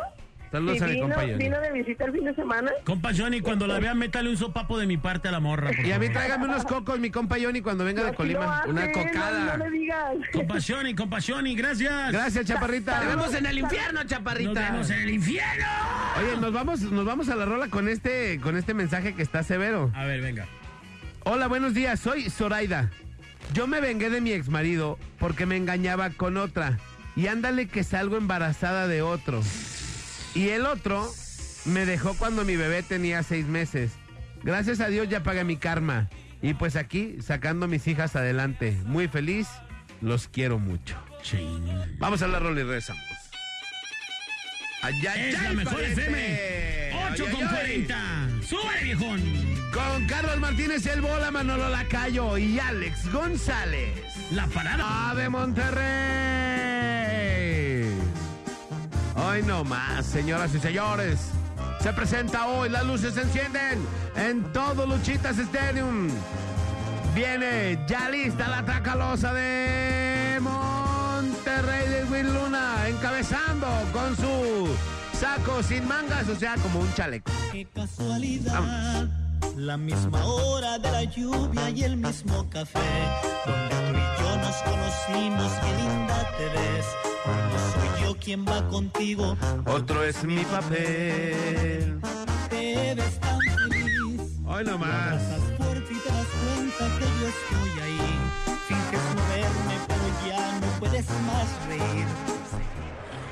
Saludos y a mi vino, vino de visita el fin de semana. Compa Johnny, cuando la vea, métale un sopapo de mi parte a la morra. por Y a mí tráigame unos cocos, mi compa Johnny, cuando venga de Colima. Una cocada. No, no le digas. Compa Johnny, compa Johnny, gracias. Gracias, chaparrita. Te vemos en el infierno, Nos chaparrita. vemos en el infierno. Oye, nos vamos, nos vamos a la rola con este, con este mensaje que está severo. A ver, venga. Hola, buenos días, soy Zoraida. Yo me vengué de mi exmarido porque me engañaba con otra. Y ándale que salgo embarazada de otro. Y el otro me dejó cuando mi bebé tenía seis meses. Gracias a Dios ya pagué mi karma. Y pues aquí, sacando a mis hijas adelante. Muy feliz, los quiero mucho. Vamos a la rola y rezamos. Allá, Es la mejor FM. 8 con 40. ¡Sube, viejón! Con Carlos Martínez El Bola, Manolo Lacayo y Alex González. La parada. ¡Ave Monterrey! Hoy no más, señoras y señores. Se presenta hoy, las luces se encienden en todo Luchitas Stadium. Viene ya lista la tracalosa de Monterrey de Will Luna, encabezando con su saco sin mangas, o sea, como un chaleco. Qué casualidad. La misma hora de la lluvia y el mismo café, donde tú y yo nos conocimos, qué linda te ves. No soy yo quien va contigo, Otro es mi papel. te ves tan feliz. Hoy nomás. y te das cuenta que yo estoy ahí. Más reír.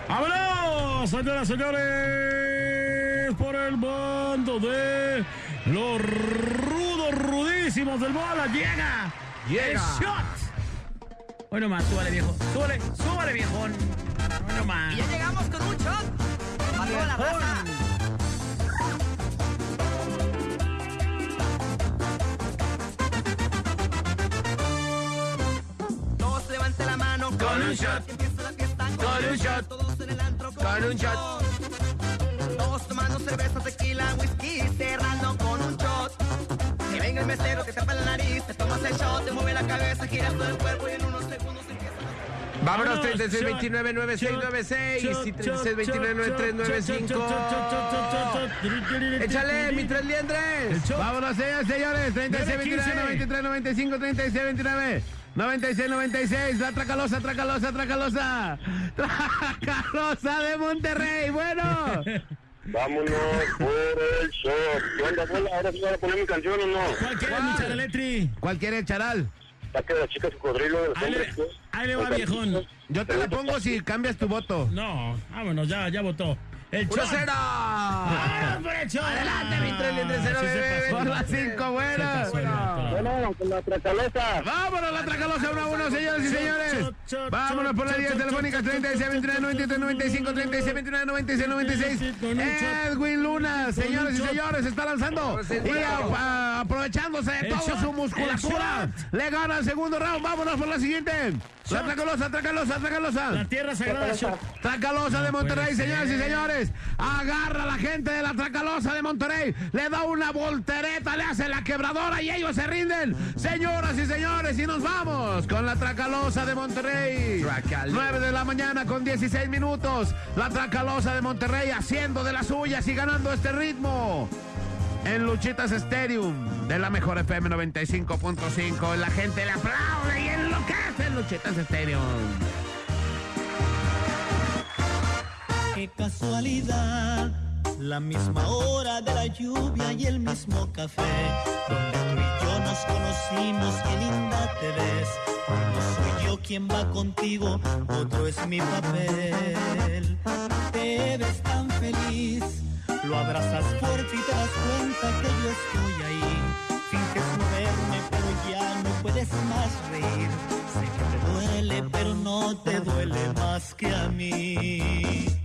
¡Vámonos, señoras y señores! Por el bando de los rudos, rudísimos del bola. Llega. Llega. El shot. Bueno más, súbale viejo. Súbale, súbale viejón. Bueno más. Y ya llegamos con un shot. Para toda la raza. Con un shot. Que empieza la fiesta Con un shot. Todos en el antro Con un shot. Todos tomando cerveza, tequila, whisky, cerrando con un shot. Que venga el mesero, que tapa la nariz, te tomas el shot, te mueve la cabeza, giras todo el cuerpo y en unos segundos empieza. Vámonos, Vámonos, 36 shot, 29 9696 shot, y shot, 36 29 9395. Échale, mi tres liendres. Vámonos, señores, señores. 36, 29, 93, 95, 36, 29. 96, 96, la Tracalosa, Tracalosa, Tracalosa. Tracalosa de Monterrey. Bueno. Vámonos por el shot. ¿Qué onda, bola? ¿Ahora sí van a poner mi canción o no? ¿Cuál quieres, mi Charaletri? ¿Cuál quiere el charal? Saque la chica cocodrilo de los Ahí le, hombres. pues. ahí le va, viejón. Yo te la pongo si cambias tu voto. No, vámonos, ya, ya votó. El ¡Uno cero! ¡Vámonos por el shot! Adelante, mi tres liendres, cero, Sí se bebé, pasó. Por las cinco, bueno. Bueno, con la tracalosa. Vámonos, la Tracalosa 1 a 1, señores y señores. Vámonos por la línea telefónica 36, 29, 93, 95, 36, 29, 96, 96. Edwin Luna, señores y señores, está lanzando y a- a- aprovechándose de toda su musculatura. Le gana el segundo round. Vámonos por la siguiente. La Shot. Tracalosa, Tracalosa, La Tracalosa. tierra sagrada shot. Tracalosa de Monterrey, puede señoras y señores. Agarra a la gente de la Tracalosa de Monterrey. Le da una voltereta, le hace la quebradora y ellos se rinden. Señoras y señores, y nos vamos con la Tracalosa de Monterrey. Tracalosa. 9 de la mañana con 16 minutos. La Tracalosa de Monterrey haciendo de las suyas y ganando este ritmo. En Luchitas Stadium de la mejor FM 95.5. La gente le aplaude y enloquece en Luchitas Stadium. Qué casualidad, la misma hora de la lluvia y el mismo café, donde tú y yo nos conocimos, qué linda te ves. No soy yo quien va contigo, otro es mi papel. Te ves tan feliz, lo abrazas fuerte y te das cuenta que yo estoy ahí. Finges no verme, pero ya no puedes más reír. Sé que te duele, pero no te duele más que a mí.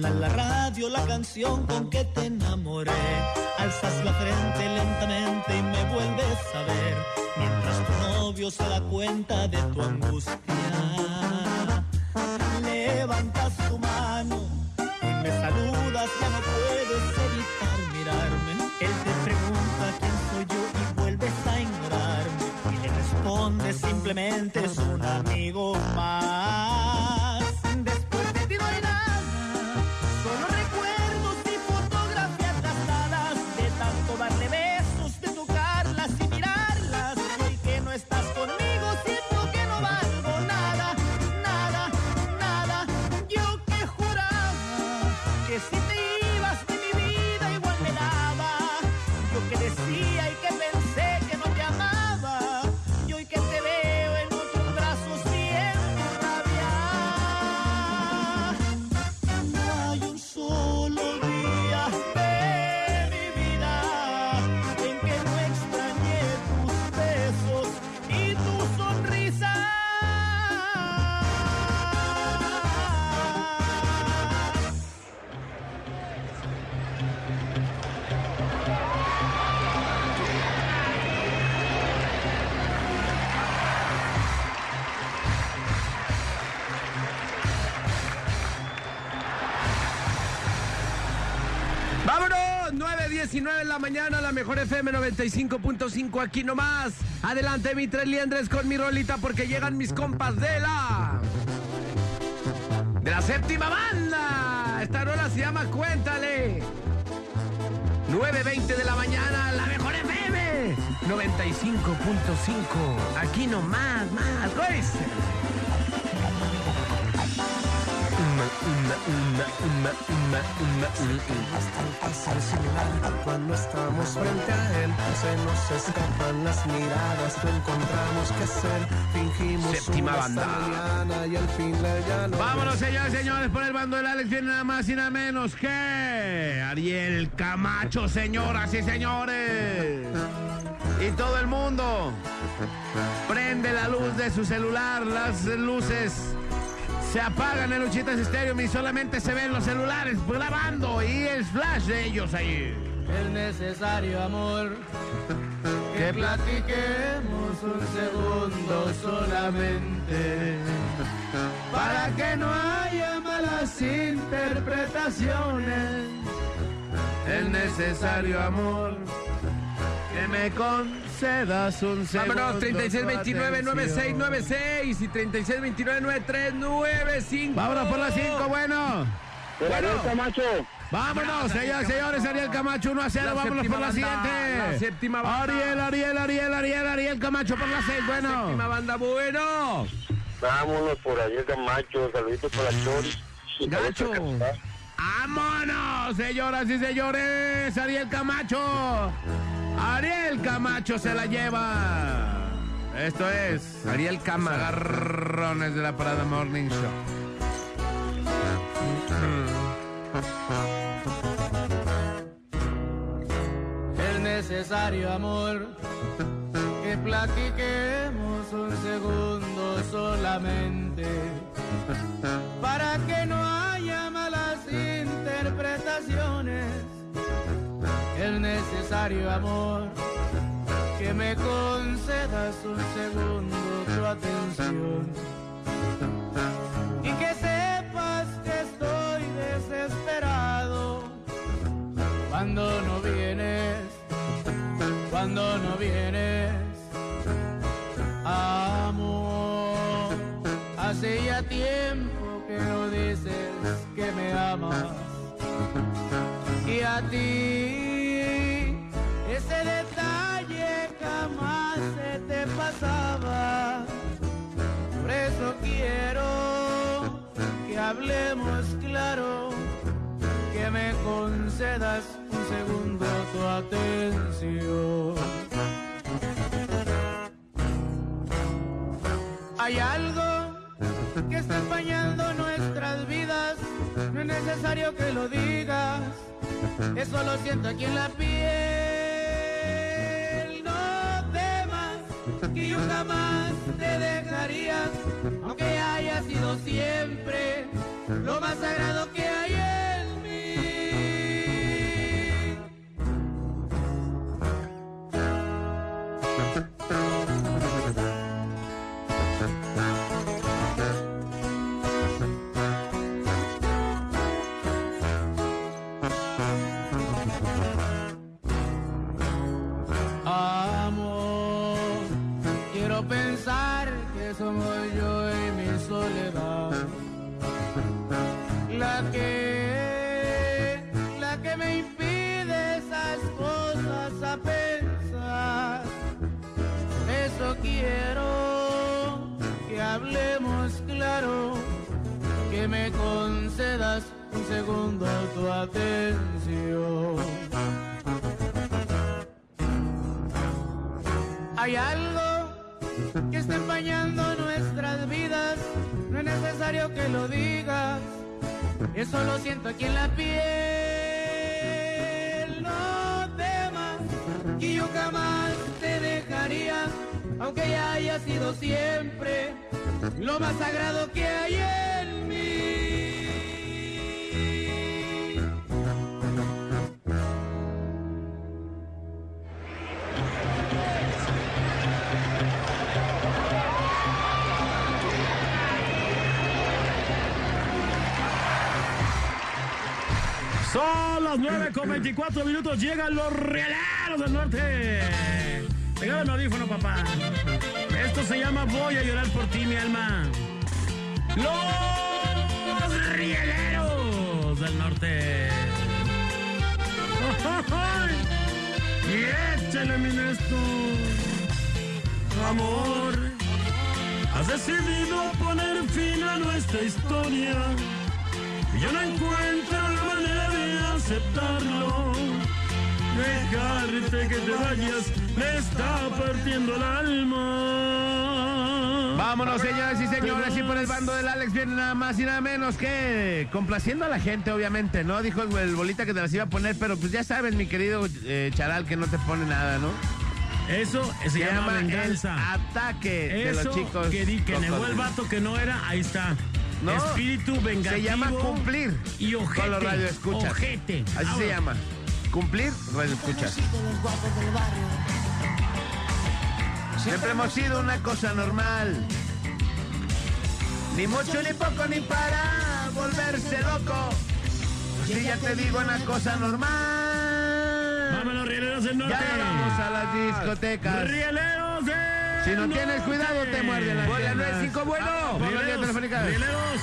La radio la canción con que te enamoré. Alzas la frente lentamente y me vuelves a ver. Mientras tu novio se da cuenta de tu angustia. La mañana, la mejor FM 95.5 aquí nomás. Adelante, mi tres liendres con mi rolita porque llegan mis compas de la... De la séptima banda. Esta rola se llama Cuéntale. 9.20 de la mañana, la mejor FM 95.5. Aquí nomás, más, Cuando Séptima banda. y al fin le ya no Vámonos, señores, señores, por el bando del Alex viene nada más y nada menos que Ariel Camacho, señoras y señores. Y todo el mundo prende la luz de su celular, las luces se apagan en Luchitas Estéreo y solamente se ven los celulares grabando y el flash de ellos ahí. Es necesario, amor, que platiquemos un segundo solamente para que no haya malas interpretaciones. Es necesario, amor, que me concedas un segundo. Vámonos, tu 3629-9696 y 3629-9395. Vámonos por las 5, bueno. Bueno. Camacho. Vámonos, señores, señores, Ariel Camacho 1 a 0, La vámonos por la banda, siguiente. la séptima banda. Ariel, Ariel, Ariel, Ariel, Ariel Camacho por la 6, bueno. Séptima banda, bueno. Vámonos por ahí, Camacho. Saluditos para Chori. Gacho. Vámonos, señoras y señores, Ariel Camacho. Ariel Camacho se la lleva. Esto es Ariel Cámara. Agarrones de la Parada Morning Show. Es necesario, amor, que platiquemos un segundo solamente para que no haya malas interpretaciones. Es necesario, amor, que me concedas un segundo tu atención y que sepas que estoy desesperado cuando no vienes, cuando no vienes, amor. Hace ya tiempo que no dices que me amas y a ti ese detalle jamás se te pasaba. Por eso quiero que hablemos claro que me concedas un segundo tu atención. Hay algo que está empañando nuestras vidas, no es necesario que lo digas, eso lo siento aquí en la piel. No temas que yo jamás te dejaría, aunque haya sido siempre lo más sagrado que hay segundo tu atención. Hay algo que está empañando nuestras vidas, no es necesario que lo digas, eso lo siento aquí en la piel. No temas, que yo jamás te dejaría, aunque ya haya sido siempre lo más sagrado que hay Son las las 9 con 24 minutos llegan los realeros del norte. Pegado el audífono, papá. Esto se llama Voy a llorar por ti, mi alma. Los rieleros del norte. Y échale, mi Néstor. Amor, has decidido poner fin a nuestra historia. Yo no encuentro la manera de aceptarlo. Dejarte que te vayas me está partiendo el alma. Vámonos, señores y señores, y por el bando del Alex viene nada más y nada menos que complaciendo a la gente, obviamente, ¿no? Dijo el, bolita que te las iba a poner, pero pues ya sabes, mi querido eh, Charal, que no te pone nada, ¿no? Eso se, llama, venganza. el ataque de Eso los chicos. que di que negó el vato que no era, ahí está. No, Espíritu vengativo. Se llama cumplir. Y ojete. Con los radioescuchas. Ojete. Así Ahora. se llama. Cumplir, radioescuchas. Siempre hemos sido una cosa normal. Ni mucho, ni poco, ni para volverse loco. Si ya te digo una cosa normal. Vámonos, rieleros del norte. Ya vamos a las discotecas. Rieleros Si no tienes norte. cuidado, te muerden las Bola piernas. 95 bueno. Rieleros, telefónica. rieleros.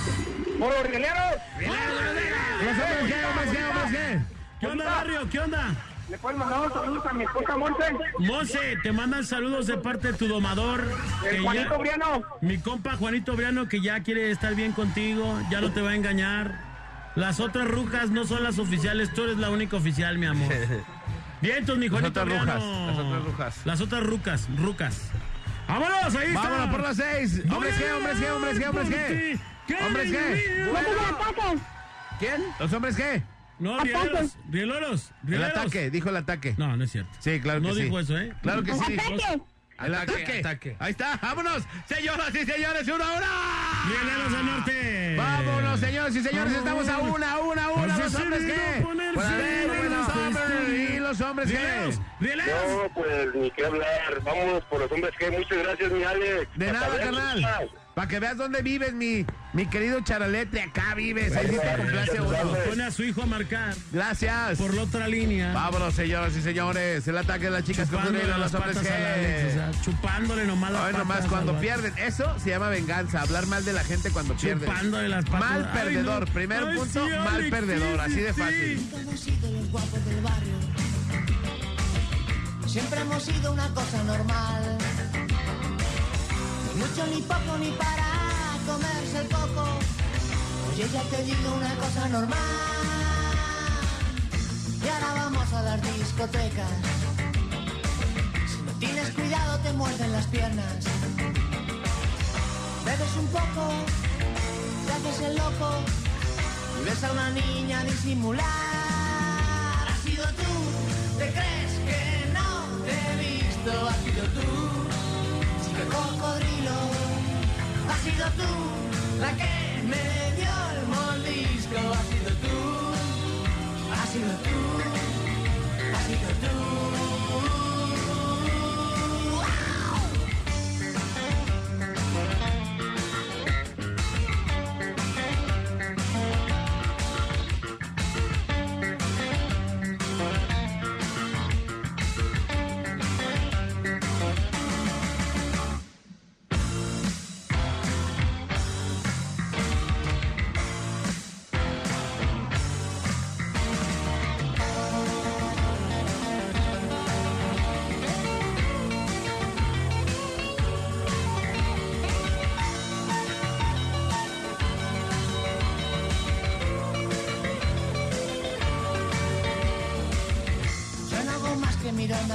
¡Moro, rieleros! Hombres, ¿qué? Hombres, ¿qué? Hombres, ¿qué? ¿Qué onda, barrio? ¿Qué onda? ¿Le puedes mandar un saludo a mi esposa Monte? Monse, te mandan saludos de parte de tu domador. El Juanito ya- Briano. Mi compa Juanito Briano, que ya quiere estar bien contigo, ya no te va a engañar. Las otras rujas no son las oficiales, tú eres la única oficial, mi amor. Vientos, mi Juanito otras Briano. rujas, las otras rujas. Las otras rucas, rucas. ¡Vámonos! Ahí está. Vámonos por las seis. Hombres, ¿qué? Hombres, ¿qué? Hombres, ¿qué? Hombres, ¿qué? Hombres, ¿qué? ¿Quién? ¿Los hombres qué? No, rieleros, rieleros, El ataque, dijo el ataque. No, no es cierto. Sí, claro que No sí. dijo eso, ¿eh? Claro que sí. ¡Ataque! El Ataque, ataque. ataque. Ahí está, vámonos. Señoras y señores, una hora. Rieleros del norte. Vámonos, señores y señores, estamos a una, una, una. ¿Los hombres qué? A a nuestra hombres. rieleros. No, pues ni qué hablar. Vámonos por los hombres que muchas gracias, mi Alex. De Hasta nada, carnal. Para que veas dónde vives, mi, mi querido Charalete. Acá vives. Ahí sí te complace uno. Pone a su hijo a marcar Gracias. por la otra línea. Vámonos, señoras y señores. El ataque de las chicas Chupándole cocodrilo, las los hombres al Alex, o sea, chupándole nomás las Ay, nomás cuando pierden. Eso se llama venganza. Hablar mal de la gente cuando pierden. Chupándole las patas. Mal Ay, perdedor. no. Primer Ay, punto, sí, mal Alex, perdedor. sí, Así de fácil. sí. Siempre hemos sido una cosa normal. Ni mucho, ni poco, ni para comerse el coco. Oye, ya te digo una cosa normal. Y ahora vamos a las discotecas. Si no tienes cuidado, te muerden las piernas. Bebes un poco, te haces el loco. Y ves a una niña disimular. Has sido tú, te crees visto. Has sido tú, chica cocodrilo. Has sido tú, la que me dio el mordisco. Has sido tú, has sido tú, has sido tú.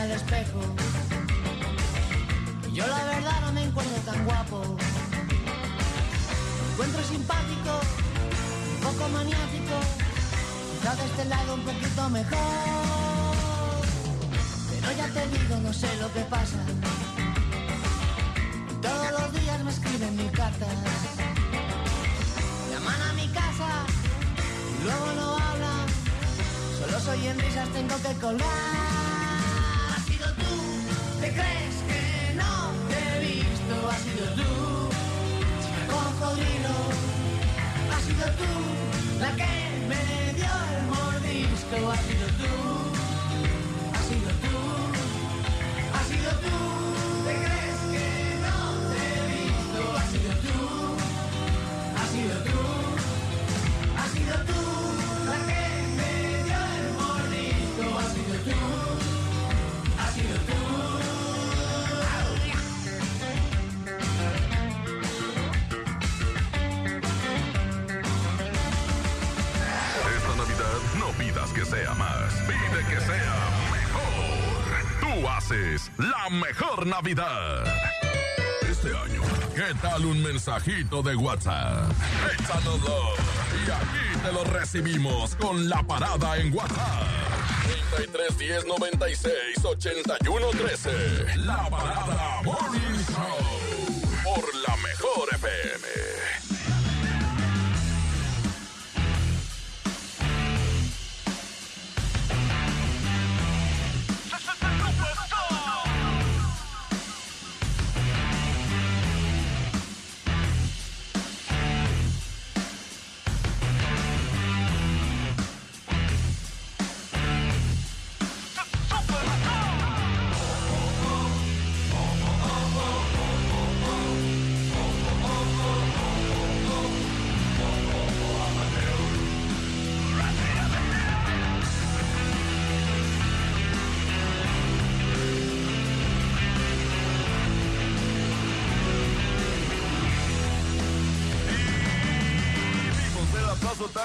Al espejo. Yo la verdad no me encuentro tan guapo. Me encuentro simpático, un poco maniático. Quizá de este lado un poquito mejor. Pero ya te digo, no sé lo que pasa. Todos los días me escriben mil cartas. Llaman a mi casa luego no hablan. Solo soy en risas, tengo que colgar. Navidad. Este año, ¿qué tal un mensajito de WhatsApp? Échanoslo y aquí te lo recibimos con la parada en WhatsApp. 33 10 96 81 13. La parada Morning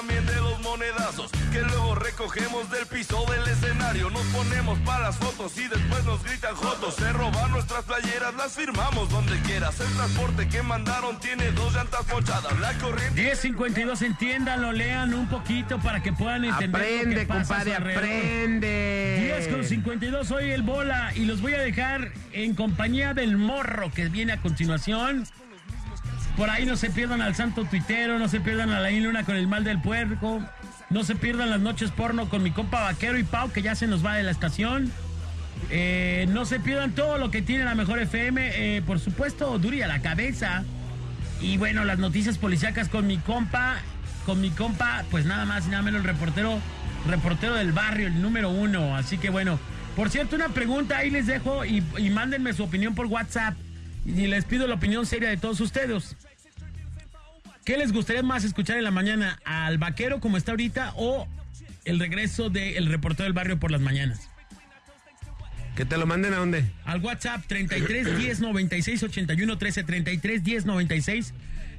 también de los monedazos que luego recogemos del piso del escenario. Nos ponemos para las fotos y después nos gritan jotos. Se roban nuestras playeras, las firmamos donde quieras. El transporte que mandaron tiene dos llantas ponchadas. La corriente. 1052, entiéndanlo, lean un poquito para que puedan entender lo Aprende, que pasa a compadre, aprende. 10 con 52, soy el Bola y los voy a dejar en compañía del morro que viene a continuación. Por ahí no se pierdan al santo tuitero, no se pierdan a la Luna con el mal del puerco, no se pierdan las noches porno con mi compa Vaquero y Pau que ya se nos va de la estación. Eh, no se pierdan todo lo que tiene la mejor FM, eh, por supuesto, Duri la cabeza. Y bueno, las noticias policíacas con mi compa, con mi compa, pues nada más y nada menos el reportero, reportero del barrio, el número uno. Así que bueno, por cierto, una pregunta ahí les dejo y mándenme su opinión por WhatsApp. Y les pido la opinión seria de todos ustedes. ¿Qué les gustaría más escuchar en la mañana? ¿Al vaquero como está ahorita o el regreso del reportero del barrio por las mañanas? Que te lo manden a dónde? Al WhatsApp 33 10 96 81 13 33 10 96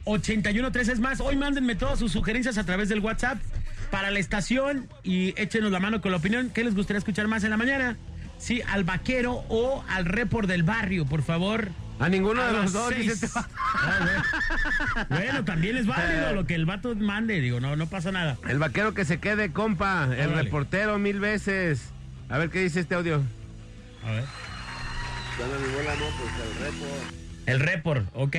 81 13 es más. Hoy mándenme todas sus sugerencias a través del WhatsApp para la estación y échenos la mano con la opinión. ¿Qué les gustaría escuchar más en la mañana? Sí, al vaquero o al report del barrio, por favor. A ninguno de los dos, seis. dice este Ah, bueno. También es válido lo que el vato mande, digo, no, no pasa nada. El vaquero que se quede, compa. El Órale. reportero mil veces. A ver qué dice este audio. A ver. pues, El report, ok.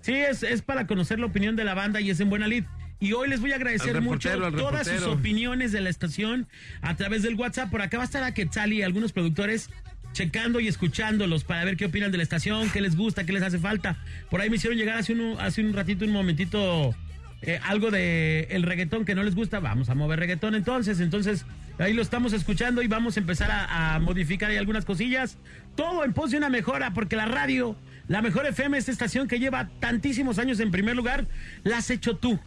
Sí, es, es para conocer la opinión de la banda y es en buena lid. Y hoy les voy a agradecer mucho todas sus opiniones de la estación a través del WhatsApp. Por acá va a estar a Quetzal y algunos productores checando y escuchándolos para ver qué opinan de la estación, qué les gusta, qué les hace falta. Por ahí me hicieron llegar hace un, hace un ratito, un momentito, eh, algo de el reggaetón que no les gusta. Vamos a mover reggaetón entonces. Entonces, ahí lo estamos escuchando y vamos a empezar a, a modificar ahí algunas cosillas. Todo en pos de una mejora, porque la radio, la mejor FM, esta estación que lleva tantísimos años en primer lugar, la has hecho tú.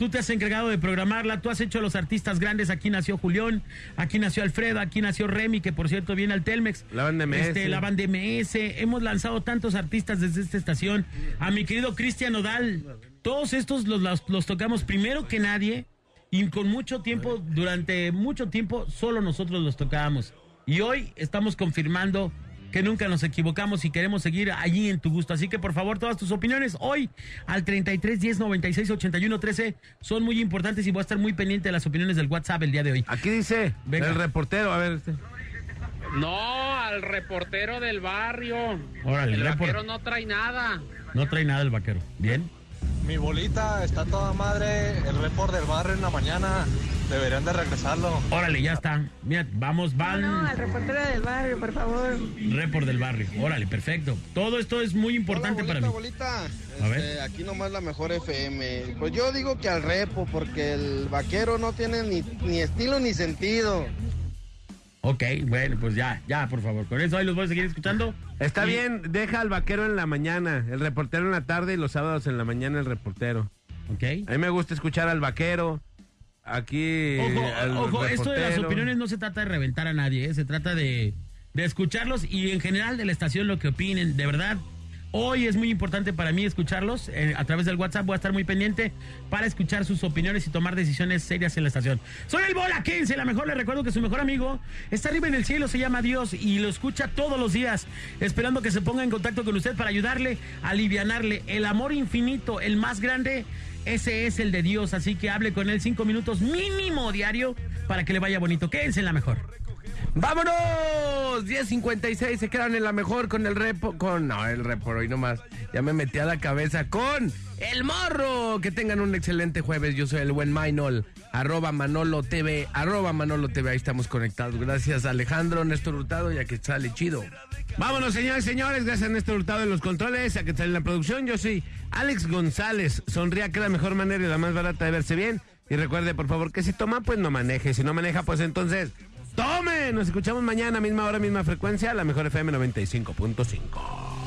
Tú te has encargado de programarla, tú has hecho los artistas grandes. Aquí nació Julián, aquí nació Alfredo, aquí nació Remy, que por cierto viene al Telmex. La banda MS. Este, la banda MS. Hemos lanzado tantos artistas desde esta estación. A mi querido Cristian Odal. Todos estos los, los- los tocamos primero que nadie y con mucho tiempo, durante mucho tiempo, solo nosotros los tocábamos. Y hoy estamos confirmando que nunca nos equivocamos y queremos seguir allí en tu gusto. Así que por favor, todas tus opiniones hoy al 33 10 96 81 13 son muy importantes y voy a estar muy pendiente de las opiniones del WhatsApp el día de hoy. Aquí dice Venga. el reportero, a ver. este. No, al reportero del barrio. Órale, el report. vaquero no trae nada. No trae nada el vaquero. Bien. Mi bolita está toda madre. El report del barrio en la mañana. Deberían de regresarlo. Órale, ya está. Mira, vamos, van. No, al reportero del barrio, por favor. Report del barrio. Órale, perfecto. Todo esto es muy importante para mí. Bolita, A ver. este, aquí nomás la mejor FM. Pues yo digo que al repo, porque el vaquero no tiene ni, ni estilo ni sentido. Ok, bueno, pues ya, ya, por favor. Con eso ahí los voy a seguir escuchando. Está Y- bien, deja al vaquero en la mañana, el reportero en la tarde y los sábados en la mañana el reportero. Ok. A mí me gusta escuchar al vaquero. Aquí. Ojo, al ojo, esto de las opiniones no se trata de reventar a nadie, ¿eh? se trata de, de escucharlos y en general de la estación lo que opinen. De verdad, hoy es muy importante para mí escucharlos. eh, a través del WhatsApp voy a estar muy pendiente para escuchar sus opiniones y tomar decisiones serias en la estación. Soy el Bola 15, la mejor. Le recuerdo que su mejor amigo está arriba en el cielo, se llama Dios y lo escucha todos los días, esperando que se ponga en contacto con usted para ayudarle alivianarle el amor infinito, el más grande. Ese es el de Dios, así que hable con él cinco minutos mínimo diario para que le vaya bonito. Quédense en la mejor. ¡Vámonos! 10.56, se quedan en la mejor con el repo. Con. No, el repo, hoy nomás. Ya me metí a la cabeza con el morro. Que tengan un excelente jueves. Yo soy el buen Mainol. Arroba Manolo TV. Arroba Manolo TV. Ahí estamos conectados. Gracias, Alejandro, Néstor Hurtado, ya que sale chido. Vámonos, señores, señores. Gracias a Néstor Hurtado en los controles, a que está en la producción. Yo soy Alex González. Sonría que la mejor manera y la más barata de verse bien. Y recuerde, por favor, que si toma, pues no maneje. Si no maneja, pues entonces, tome. Nos escuchamos mañana, misma hora, misma frecuencia, la mejor FM 95.5.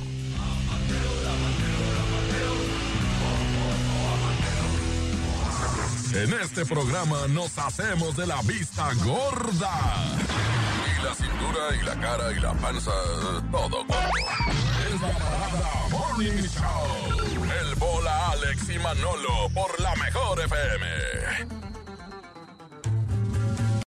En este programa nos hacemos de la vista gorda. Y la cintura y la cara y la panza, todo. Es la parada Morning Show. El bola Alex y Manolo por la mejor FM.